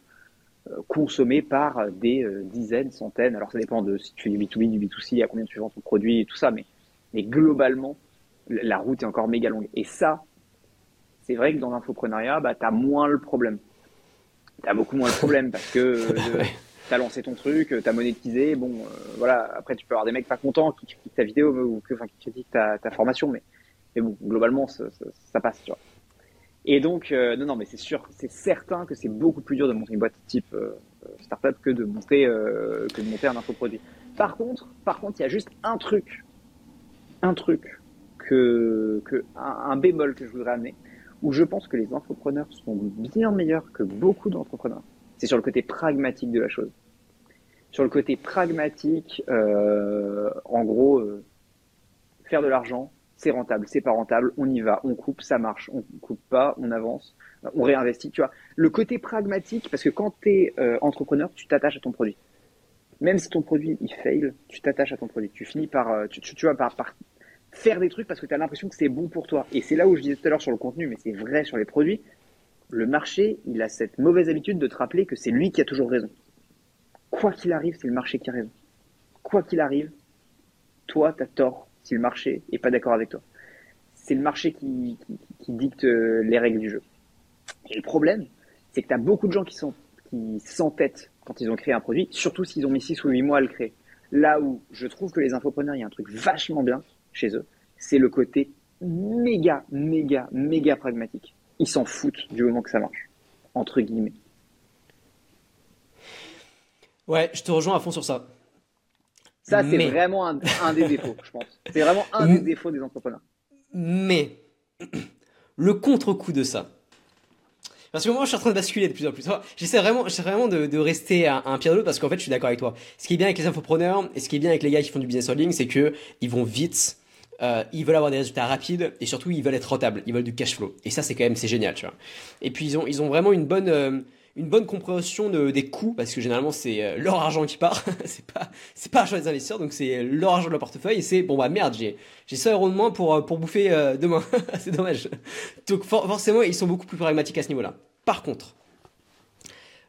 B: consommé par des dizaines, centaines. Alors ça dépend de si tu fais du B2B, du B2C, à combien tu vends ton produit et tout ça, mais mais globalement, la route est encore méga longue. Et ça, c'est vrai que dans l'infoprenariat, bah, tu as moins le problème. Tu as beaucoup moins le problème parce que euh, tu as lancé ton truc, tu as monétisé. Bon, euh, voilà, après, tu peux avoir des mecs pas contents qui critiquent ta vidéo ou qui critiquent ta, formation, mais, bon, globalement, ça, passe, tu vois. Et donc, euh, non, non, mais c'est sûr, c'est certain que c'est beaucoup plus dur de monter une boîte type startup que de monter, que de monter un infoproduit. Par contre, par contre, il y a juste un truc un truc que un, bémol que je voudrais amener, où je pense que les entrepreneurs sont bien meilleurs que beaucoup d'entrepreneurs. C'est sur le côté pragmatique de la chose. Sur le côté pragmatique, euh, en gros, euh, faire de l'argent, c'est rentable, c'est pas rentable, on y va, on coupe, ça marche, on coupe pas, on avance, on réinvestit, tu vois. Le côté pragmatique, parce que quand tu es euh, entrepreneur, tu t'attaches à ton produit. Même si ton produit il fail, tu t'attaches à ton produit. Tu finis par, par faire des trucs parce que tu as l'impression que c'est bon pour toi. Et c'est là où je disais tout à l'heure sur le contenu, mais c'est vrai sur les produits. Le marché, il a cette mauvaise habitude de te rappeler que c'est lui qui a toujours raison. Quoi qu'il arrive, c'est le marché qui a. Quoi qu'il arrive, toi, tu as tort si le marché est pas d'accord avec toi. C'est le marché qui, qui, dicte euh, les règles du jeu. Et le problème, c'est que tu as beaucoup de gens qui sont qui s'entêtent quand ils ont créé un produit, surtout s'ils ont mis 6 ou 8 mois à le créer. Là où je trouve que les infopreneurs, il y a un truc vachement bien, chez eux, c'est le côté méga, méga, méga pragmatique. Ils s'en foutent du moment que ça marche, entre guillemets.
A: Ouais, je te rejoins à fond sur ça.
B: Ça, c'est vraiment un, des défauts, je pense. C'est vraiment un des défauts des entrepreneurs.
A: Mais le contre-coup de ça, parce que moi, je suis en train de basculer de plus en plus. J'essaie vraiment, j'essaie vraiment de, de rester à, un pied de l'autre parce qu'en fait, je suis d'accord avec toi. Ce qui est bien avec les infopreneurs et ce qui est bien avec les gars qui font du business en ligne, c'est que ils vont vite. Euh, ils veulent avoir des résultats rapides et surtout ils veulent être rentables, ils veulent du cash flow. Et ça c'est quand même c'est génial, tu vois. Et puis ils ont ils ont vraiment une bonne euh, une bonne compréhension de, des coûts parce que généralement c'est euh, leur argent qui part, c'est pas c'est pas l'argent des investisseurs donc c'est leur argent de leur portefeuille et c'est bon bah merde j'ai j'ai 100 euros de moins pour euh, pour bouffer euh, demain, c'est dommage. Donc forcément ils sont beaucoup plus pragmatiques à ce niveau-là. Par contre,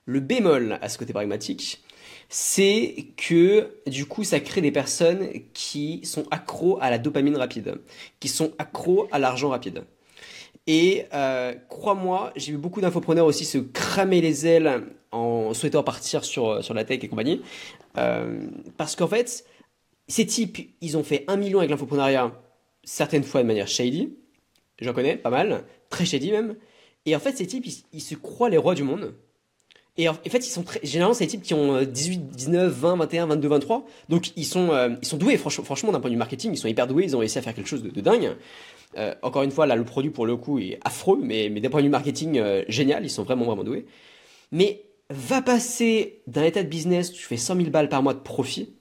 A: le bémol à ce côté pragmatique, c'est que du coup ça crée des personnes qui sont accros à la dopamine rapide, qui sont accros à l'argent rapide. Et euh, crois-moi, j'ai vu beaucoup d'infopreneurs aussi se cramer les ailes en souhaitant partir sur, sur la tech et compagnie. Euh, parce qu'en fait, ces types, ils ont fait un million avec l'infoprenariat, certaines fois de manière shady. J'en connais pas mal, très shady même. Et en fait, ces types, ils, se croient les rois du monde. Et en, fait, ils sont généralement, c'est des types qui ont 18, 19, 20, 21, 22, 23. Donc, ils sont, euh, ils sont doués, franchement, d'un point de vue marketing, ils sont hyper doués, ils ont réussi à faire quelque chose de dingue. Euh, encore une fois, là, le produit pour le coup est affreux, mais, mais d'un point de vue marketing, euh, génial, ils sont vraiment, vraiment doués. Mais va passer d'un état de business où tu fais 100 000 balles par mois de profit,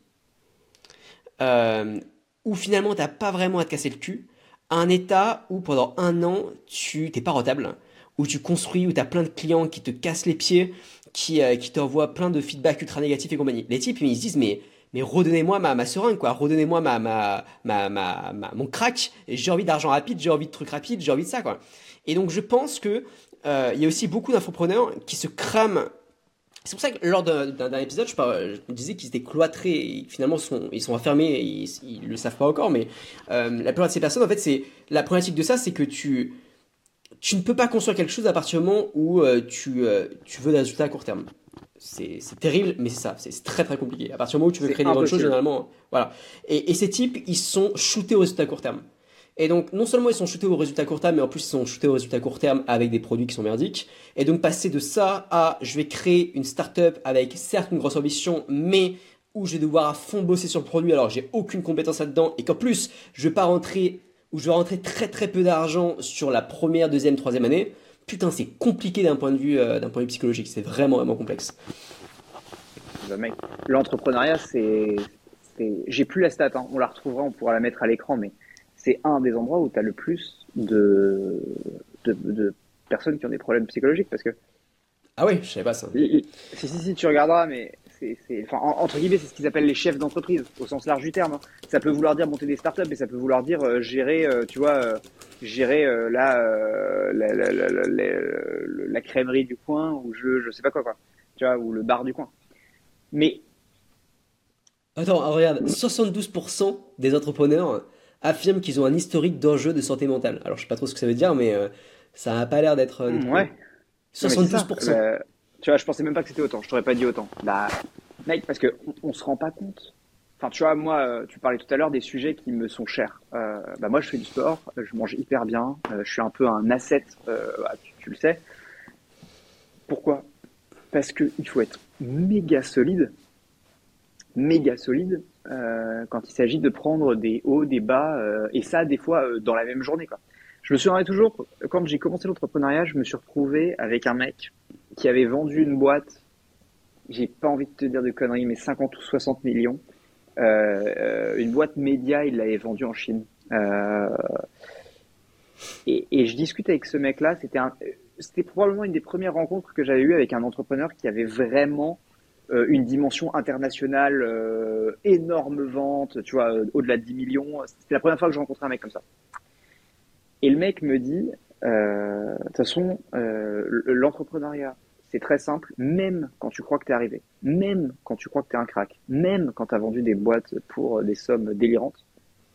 A: euh, où finalement, t'as pas vraiment à te casser le cul, à un état où pendant un an, tu t'es pas rentable, où tu construis, où tu as plein de clients qui te cassent les pieds, qui, qui t'envoient plein de feedback ultra négatifs et compagnie. Les types, ils se disent, mais, mais redonnez-moi ma, ma seringue, quoi. Redonnez-moi ma, ma, ma, ma, mon crack. J'ai envie d'argent rapide, j'ai envie de trucs rapides, j'ai envie de ça, quoi. Et donc, je pense que, euh, il y a aussi beaucoup d'infopreneurs qui se crament c'est pour ça que lors d'un épisode, je, disais qu'ils étaient cloîtrés, et finalement sont, ils sont enfermés, ils, ils le savent pas encore, mais euh, la plupart de ces personnes, en fait, c'est la problématique de ça, c'est que tu tu ne peux pas construire quelque chose à partir du moment où euh, tu, tu veux des résultats à court terme. C'est terrible, mais c'est ça, c'est très très compliqué. À partir du moment où tu veux créer des bonnes choses, généralement, voilà. Et, et, ces types, ils sont shootés aux résultats à court terme. Et donc, non seulement ils sont shootés au résultat court terme, mais en plus ils sont shootés au résultat court terme avec des produits qui sont merdiques. Et donc, passer de ça à je vais créer une startup avec certes une grosse ambition, mais où je vais devoir à fond bosser sur le produit alors j'ai aucune compétence là-dedans et qu'en plus je vais pas rentrer ou je vais rentrer très très peu d'argent sur la première, deuxième, troisième année. Putain, c'est compliqué d'un point de vue euh, d'un point de vue psychologique, c'est vraiment vraiment complexe.
B: Bah, l'entrepreneuriat c'est j'ai plus la stat, hein. on la retrouvera, on pourra la mettre à l'écran, mais c'est un des endroits où tu as le plus de, de, personnes qui ont des problèmes psychologiques parce que.
A: Ah oui, je savais pas ça.
B: Si, si, si, tu regarderas, mais c'est, enfin, entre guillemets, c'est ce qu'ils appellent les chefs d'entreprise au sens large du terme. Hein. Ça peut vouloir dire monter des startups, mais ça peut vouloir dire euh, gérer, euh, tu vois, euh, gérer la, la, la, la, crèmerie du coin ou je, je sais pas quoi, quoi, tu vois, ou le bar du coin. Mais
A: Attends, regarde, 72% des entrepreneurs affirment qu'ils ont un historique d'enjeux de santé mentale. Alors, je sais pas trop ce que ça veut dire, mais ça n'a pas l'air d'être.
B: ouais.
A: 72%.
B: Tu vois, je pensais même pas que c'était autant. Je t'aurais pas dit autant. Bah, mec, parce que on, se rend pas compte. Enfin, tu vois, moi, euh, tu parlais tout à l'heure des sujets qui me sont chers. Euh, bah, moi, je fais du sport, je mange hyper bien, euh, je suis un peu un asset, bah, tu, le sais. Pourquoi? Parce que il faut être méga solide, méga solide quand il s'agit de prendre des hauts, des bas, et ça, des fois, dans la même journée. Je me souviendrai toujours, quand j'ai commencé l'entrepreneuriat, je me suis retrouvé avec un mec qui avait vendu une boîte, j'ai pas envie de te dire de conneries, mais 50 ou 60 millions. Euh, euh, une boîte média, il l'avait vendue en Chine. Euh, et, je discute avec ce mec-là, c'était probablement une des premières rencontres que j'avais eues avec un entrepreneur qui avait vraiment une dimension internationale, énorme vente, tu vois, au-delà de 10 millions. C'était la première fois que je rencontrais un mec comme ça. Et le mec me dit, de toute façon, euh, l'entrepreneuriat, c'est très simple, même quand tu crois que tu es arrivé, même quand tu crois que tu es un crack, même quand tu as vendu des boîtes pour des sommes délirantes,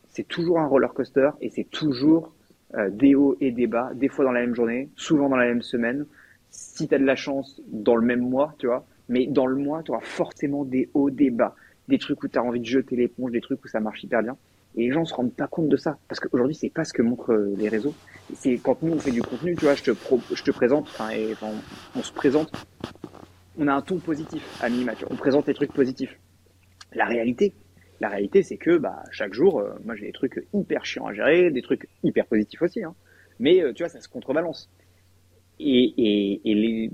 B: c'est toujours un roller coaster et c'est toujours euh, des hauts et des bas, des fois dans la même journée, souvent dans la même semaine. Si tu as de la chance, dans le même mois, tu vois, mais dans le mois, tu auras forcément des hauts, des bas, des trucs où tu as envie de jeter l'éponge, des trucs où ça marche hyper bien. Et les gens se rendent pas compte de ça. Parce qu'aujourd'hui, c'est pas ce que montrent euh, les réseaux. C'est quand nous, on fait du contenu, tu vois, je te, je te présente, enfin, on, se présente, on a un ton positif à minima, on présente les trucs positifs. La réalité, la réalité, c'est que, bah, chaque jour, euh, moi, j'ai des trucs hyper chiants à gérer, des trucs hyper positifs aussi, hein. Mais, euh, tu vois, ça se contrebalance. Et, et, et les,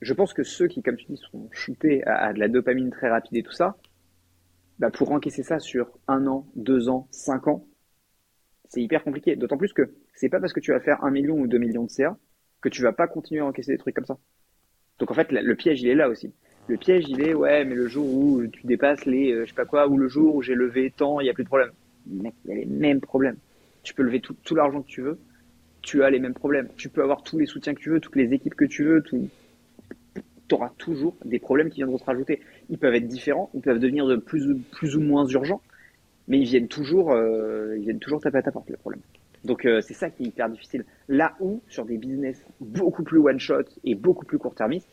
B: je pense que ceux qui, comme tu dis, sont à, à de la dopamine très rapide et tout ça, bah, pour encaisser ça sur un an, deux ans, cinq ans, c'est hyper compliqué. D'autant plus que c'est pas parce que tu vas faire un million ou deux millions de CA que tu vas pas continuer à encaisser des trucs comme ça. Donc en fait, le piège, il est là aussi. Le piège, il est, ouais, mais le jour où tu dépasses les, euh, je sais pas quoi, ou le jour où j'ai levé tant, il y a plus de problème. Mec, il y a les mêmes problèmes. Tu peux lever tout l'argent que tu veux, tu as les mêmes problèmes. Tu peux avoir tous les soutiens que tu veux, toutes les équipes que tu veux, tout, tu auras toujours des problèmes qui viendront se rajouter. Ils peuvent être différents, ils peuvent devenir de plus, ou moins urgents, mais ils viennent toujours, euh, ils viennent toujours taper à ta porte, le problème. Donc euh, c'est ça qui est hyper difficile. Là où, sur des business beaucoup plus one-shot et beaucoup plus court-termistes,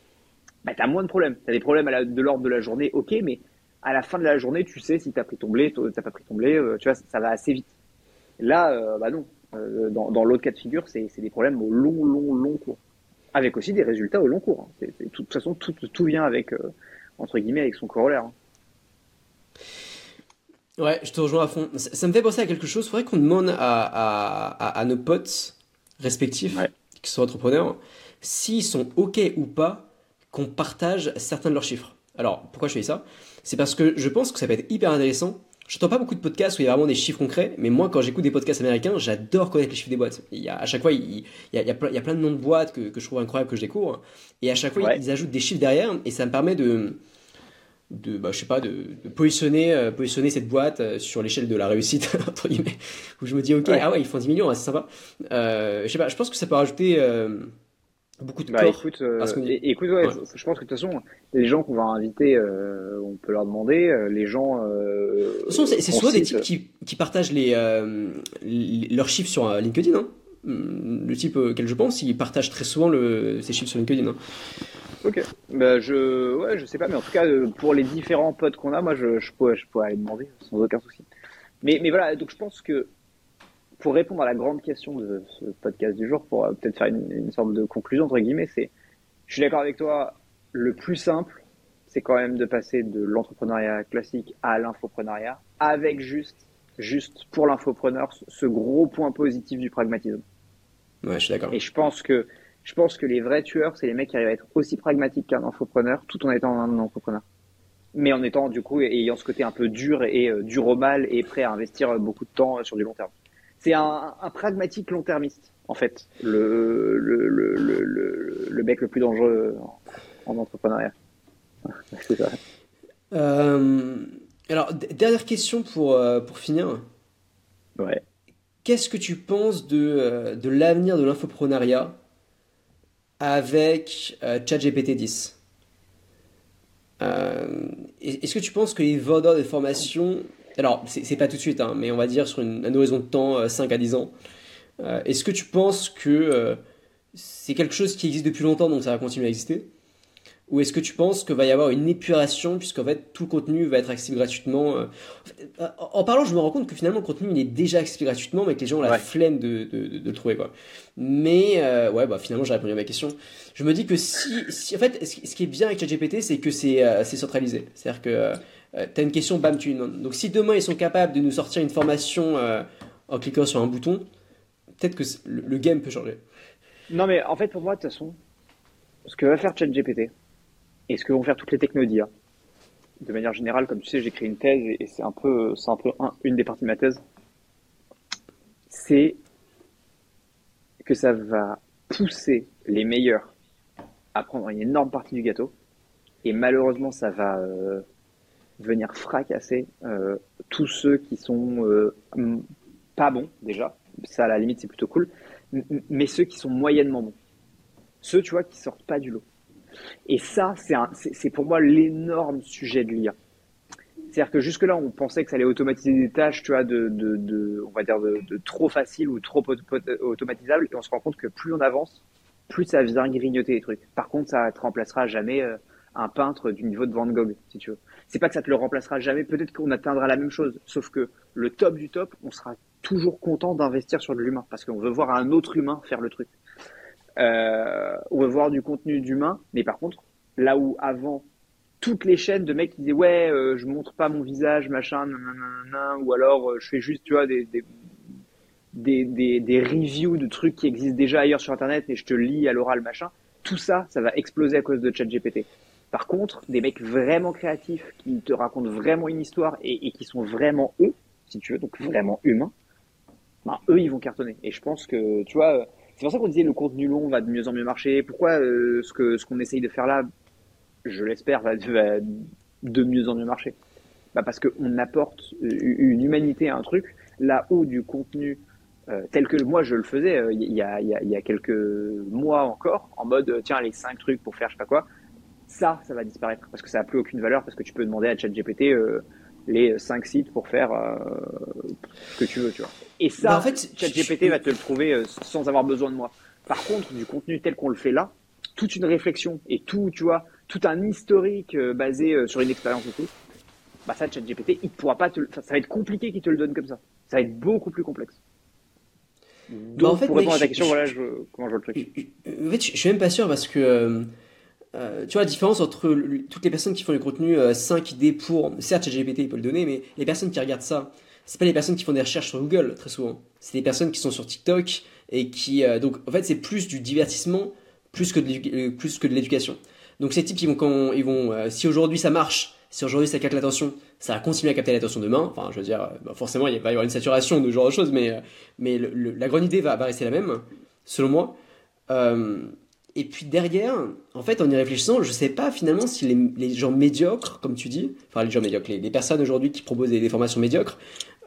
B: bah, tu as moins de problèmes. Tu as des problèmes à de l'ordre de la journée, ok, mais à la fin de la journée, tu sais si tu as pris ton blé, tu pas pris ton blé, euh, tu vois, ça, va assez vite. Là, bah non. dans l'autre cas de figure, c'est des problèmes au long, long, long cours avec aussi des résultats au long cours. Hein. de toute façon, tout, tout vient avec, euh, entre guillemets, avec son corollaire. Hein.
A: Ouais, je te rejoins à fond. Ça, me fait penser à quelque chose. Il faudrait qu'on demande à, à, nos potes respectifs, qui sont entrepreneurs, s'ils sont OK ou pas qu'on partage certains de leurs chiffres. Alors, pourquoi je fais ça? C'est parce que je pense que ça peut être hyper intéressant je n'entends pas beaucoup de podcasts où il y a vraiment des chiffres concrets, mais moi, quand j'écoute des podcasts américains, j'adore connaître les chiffres des boîtes. Il y a, à chaque fois, il, y a, il, y a plein, il y a plein de noms de boîtes que, que je trouve incroyables, que je découvre. Et à chaque fois, ils ajoutent des chiffres derrière, et ça me permet de, de bah, je sais pas, de, de positionner, euh, positionner cette boîte euh, sur l'échelle de la réussite, entre guillemets. Où je me dis, ok, ah ouais, ils font 10 millions, c'est sympa. Euh, je sais pas, je pense que ça peut rajouter euh, beaucoup de
B: bah, écoute, euh, écoute ouais, Je, pense que de toute façon, les gens qu'on va inviter, euh, on peut leur demander. Euh, les gens.
A: de toute façon, c'est soit des types qui, qui partagent les, leurs chiffres sur LinkedIn. Hein. Le type auquel je pense, il partage très souvent le, ses chiffres sur LinkedIn. Hein.
B: Ok. Bah, je, ouais, je sais pas, mais en tout cas, pour les différents potes qu'on a, moi, je, je, pourrais, je pourrais aller demander sans aucun souci. Mais, mais voilà, donc je pense que pour répondre à la grande question de ce podcast du jour, pour euh, peut-être faire une, une, sorte de conclusion, entre guillemets, c'est, je suis d'accord avec toi, le plus simple, c'est quand même de passer de l'entrepreneuriat classique à l'infoprenariat, avec juste, juste pour l'infopreneur, ce gros point positif du pragmatisme.
A: Ouais, je suis d'accord.
B: Et je pense que, je pense que les vrais tueurs, c'est les mecs qui arrivent à être aussi pragmatiques qu'un infopreneur, tout en étant un entrepreneur. Mais en étant, du coup, ayant ce côté un peu dur et euh, dur au mal et prêt à investir beaucoup de temps sur du long terme c'est un, un, pragmatique long-termiste, en fait, le, le, le, le, le mec le plus dangereux en, en entrepreneuriat. c'est ça.
A: Euh, alors, dernière question pour, euh, pour finir.
B: Ouais.
A: Qu'est-ce que tu penses de, euh, de l'avenir de l'infoprenariat avec euh, ChatGPT 10 euh, Est-ce que tu penses que les vendeurs de formation alors c'est pas tout de suite, hein, mais on va dire sur une, un horizon de temps, euh, 5 à 10 ans, euh, est-ce que tu penses que euh, c'est quelque chose qui existe depuis longtemps, donc ça va continuer à exister? Ou est-ce que tu penses qu'il va y avoir une épuration, puisqu'en fait tout le contenu va être accessible gratuitement euh, En parlant, je me rends compte que finalement le contenu il est déjà accessible gratuitement, mais que les gens ont la
B: Ouais.
A: flemme de, de, de- de le trouver. Quoi. Mais euh, ouais, bah, finalement j'ai répondu à ma question. Je me dis que si, si en fait, ce qui est bien avec ChatGPT, c'est que c'est euh, c'est centralisé. C'est-à-dire que euh, tu as une question, bam, tu lui demandes. Donc si demain ils sont capables de nous sortir une formation euh, en cliquant sur un bouton, peut-être que le, game peut changer.
B: Non, mais en fait, pour moi, de toute façon, ce que va faire ChatGPT et ce que vont faire toutes les technos d'IA, de manière générale, comme tu sais, j'écris une thèse et, c'est un peu, un peu un- une des parties de ma thèse, c'est que ça va pousser les meilleurs à prendre une énorme partie du gâteau et malheureusement, ça va euh, venir fracasser euh, tous ceux qui sont euh, pas bons déjà. Ça, à la limite, c'est plutôt cool. Mais ceux qui sont moyennement bons. Ceux, tu vois, qui sortent pas du lot. Et ça, c'est pour moi l'énorme sujet de l'IA. C'est-à-dire que jusque-là, on pensait que ça allait automatiser des tâches, tu vois, de, de, on va dire, de, trop faciles ou trop auto- automatisables. Et on se rend compte que plus on avance, plus ça vient grignoter les trucs. Par contre, ça te remplacera jamais euh, un peintre du niveau de Van Gogh, si tu veux. C'est pas que ça te le remplacera jamais. Peut-être qu'on atteindra la même chose. Sauf que le top du top, on sera toujours content d'investir sur de l'humain parce qu'on veut voir un autre humain faire le truc. Euh, on veut voir du contenu d'humain, mais par contre, là où avant toutes les chaînes de mecs qui disaient ouais, euh, je montre pas mon visage, machin, ou alors euh, je fais juste, tu vois, des, des, des, des, des reviews de trucs qui existent déjà ailleurs sur internet et je te lis à l'oral, machin. Tout ça, ça va exploser à cause de ChatGPT. Par contre, des mecs vraiment créatifs qui te racontent vraiment une histoire et, qui sont vraiment eux, si tu veux, donc vraiment humains, ben, eux, ils vont cartonner. Et je pense que, tu vois, euh, c'est pour ça qu'on disait le contenu long va de mieux en mieux marcher. Pourquoi euh, ce que ce qu'on essaye de faire là, je l'espère, va, de mieux en mieux marcher? Bah Parce qu'on apporte euh, une humanité à un truc, là où du contenu tel que moi je le faisais il y, a, y, y a quelques mois encore, en mode tiens les cinq trucs pour faire je sais pas quoi, ça, ça va disparaître parce que ça n'a plus aucune valeur parce que tu peux demander à ChatGPT euh, les cinq sites pour faire euh, ce que tu veux, tu vois. Et ça,
A: Bah, en fait,
B: ChatGPT
A: je-
B: va te le prouver euh, sans avoir besoin de moi. Par contre, du contenu tel qu'on le fait là, toute une réflexion et tout, tu vois, tout un historique basé sur une expérience et tout, bah ça, ChatGPT, il pourra pas te, le- ça, ça va être compliqué qu'il te le donne comme ça. Ça va être beaucoup plus complexe. Donc,
A: Bah, en fait,
B: pour
A: mec,
B: répondre à ta question,
A: je-
B: voilà je, comment je vois le truc.
A: En fait, je je suis même pas sûr parce que euh, tu vois la différence entre le- toutes les personnes qui font du contenu euh, 5 idées pour, certes ChatGPT il peut le donner, mais les personnes qui regardent ça, c'est pas les personnes qui font des recherches sur Google très souvent. C'est les personnes qui sont sur TikTok et qui euh, donc en fait c'est plus du divertissement plus que de l'édu- euh, plus que de l'éducation. Donc ces types ils vont quand ils vont si aujourd'hui ça marche, si aujourd'hui ça capte l'attention, ça va continuer à capter l'attention demain. Enfin je veux dire bah, forcément il va y avoir une saturation de ce genre de choses, mais mais le- le- la grande idée va, va rester la même selon moi. Euh, et puis derrière, en fait, en y réfléchissant, je sais pas finalement si les, les gens médiocres, comme tu dis, enfin les gens médiocres, les, les personnes aujourd'hui qui proposent des, des formations médiocres,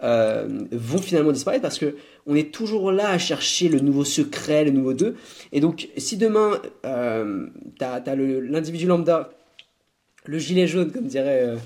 A: euh, vont finalement disparaître parce que on est toujours là à chercher le nouveau secret, le nouveau d'eux. Et donc, si demain, euh, t'as as l'individu lambda, le gilet jaune, comme dirait, euh,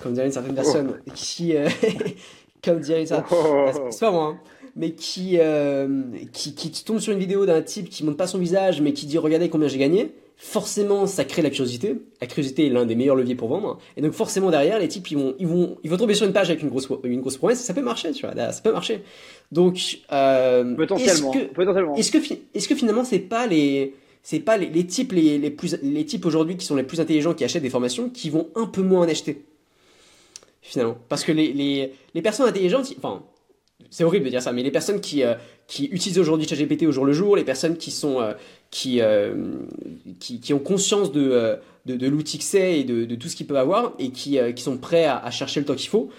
A: comme dirait une certaine personne, qui, euh, comme dirait ça,
B: Oh.
A: c'est pas moi, hein. Mais qui, euh, qui, qui tombe sur une vidéo d'un type qui montre pas son visage, mais qui dit regardez combien j'ai gagné, forcément, ça crée la curiosité. La curiosité est l'un des meilleurs leviers pour vendre. Et donc, forcément, derrière, les types, ils vont, ils vont, ils vont tomber sur une page avec une grosse, une grosse promesse. Ça peut marcher, tu vois. Ça peut marcher. Donc, euh,
B: potentiellement. Est-ce que, potentiellement.
A: Est-ce que, est-ce que finalement, c'est pas les, c'est pas les, les, types les, les plus, les types aujourd'hui qui sont les plus intelligents qui achètent des formations qui vont un peu moins en acheter finalement? Parce que les, les, les personnes intelligentes, enfin, c'est horrible de dire ça, mais les personnes qui, euh, qui utilisent aujourd'hui ChatGPT au jour le jour, les personnes qui sont euh, euh, qui, qui ont conscience de, de, l'outil que c'est et de, tout ce qu'ils peuvent avoir et qui, qui sont prêts à, à, chercher le temps qu'il faut,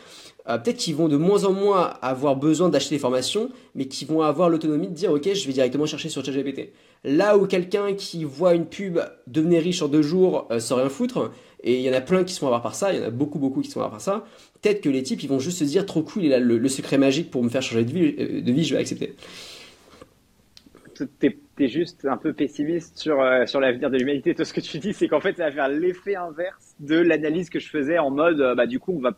A: peut-être qu'ils vont de moins en moins avoir besoin d'acheter des formations, mais qui vont avoir l'autonomie de dire ok, je vais directement chercher sur ChatGPT. Là où quelqu'un qui voit une pub devenir riche en deux jours sans rien foutre, et il y en a plein qui sont avoir par ça, il y en a beaucoup, beaucoup qui sont avoir par ça. Peut-être que les types, ils vont juste se dire trop cool, il a le, secret magique pour me faire changer de vie, euh, de vie je vais accepter.
B: T'es es juste un peu pessimiste sur, euh, sur l'avenir de l'humanité. Tout ce que tu dis, c'est qu'en fait, ça va faire l'effet inverse de l'analyse que je faisais en mode, euh, bah, du coup, on va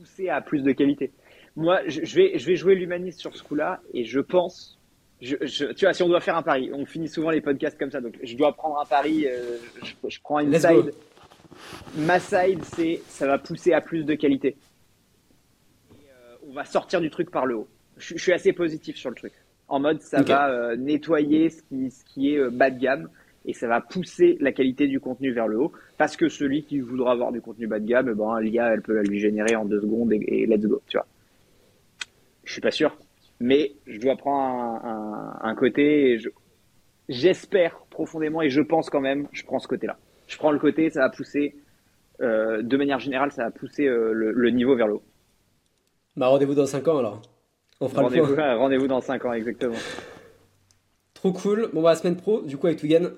B: pousser à plus de qualité. Moi, je, vais, je vais jouer l'humaniste sur ce coup-là et je pense je, tu vois, si on doit faire un pari, on finit souvent les podcasts comme ça, donc je dois prendre un pari, je, je, prends une side, ma side, c'est ça va pousser à plus de qualité. Euh, on va sortir du truc par le haut. Je, suis assez positif sur le truc. En mode, ça va euh, nettoyer ce qui, ce qui est euh, bas de gamme et ça va pousser la qualité du contenu vers le haut parce que celui qui voudra avoir du contenu bas de gamme, ben, l'IA, elle peut la lui générer en deux secondes et, let's go, tu vois. Je suis pas sûr, mais je dois prendre un, côté j'espère profondément et je pense quand même, je prends ce côté-là je prends le côté, ça va pousser, euh, de manière générale, ça va pousser euh, le, niveau vers le haut.
A: Bah, rendez-vous dans 5 ans alors.
B: On fera rendez-vous, Rendez-vous dans 5 ans, exactement.
A: Trop cool. Bon, bah, la semaine pro, du coup, avec Tugan.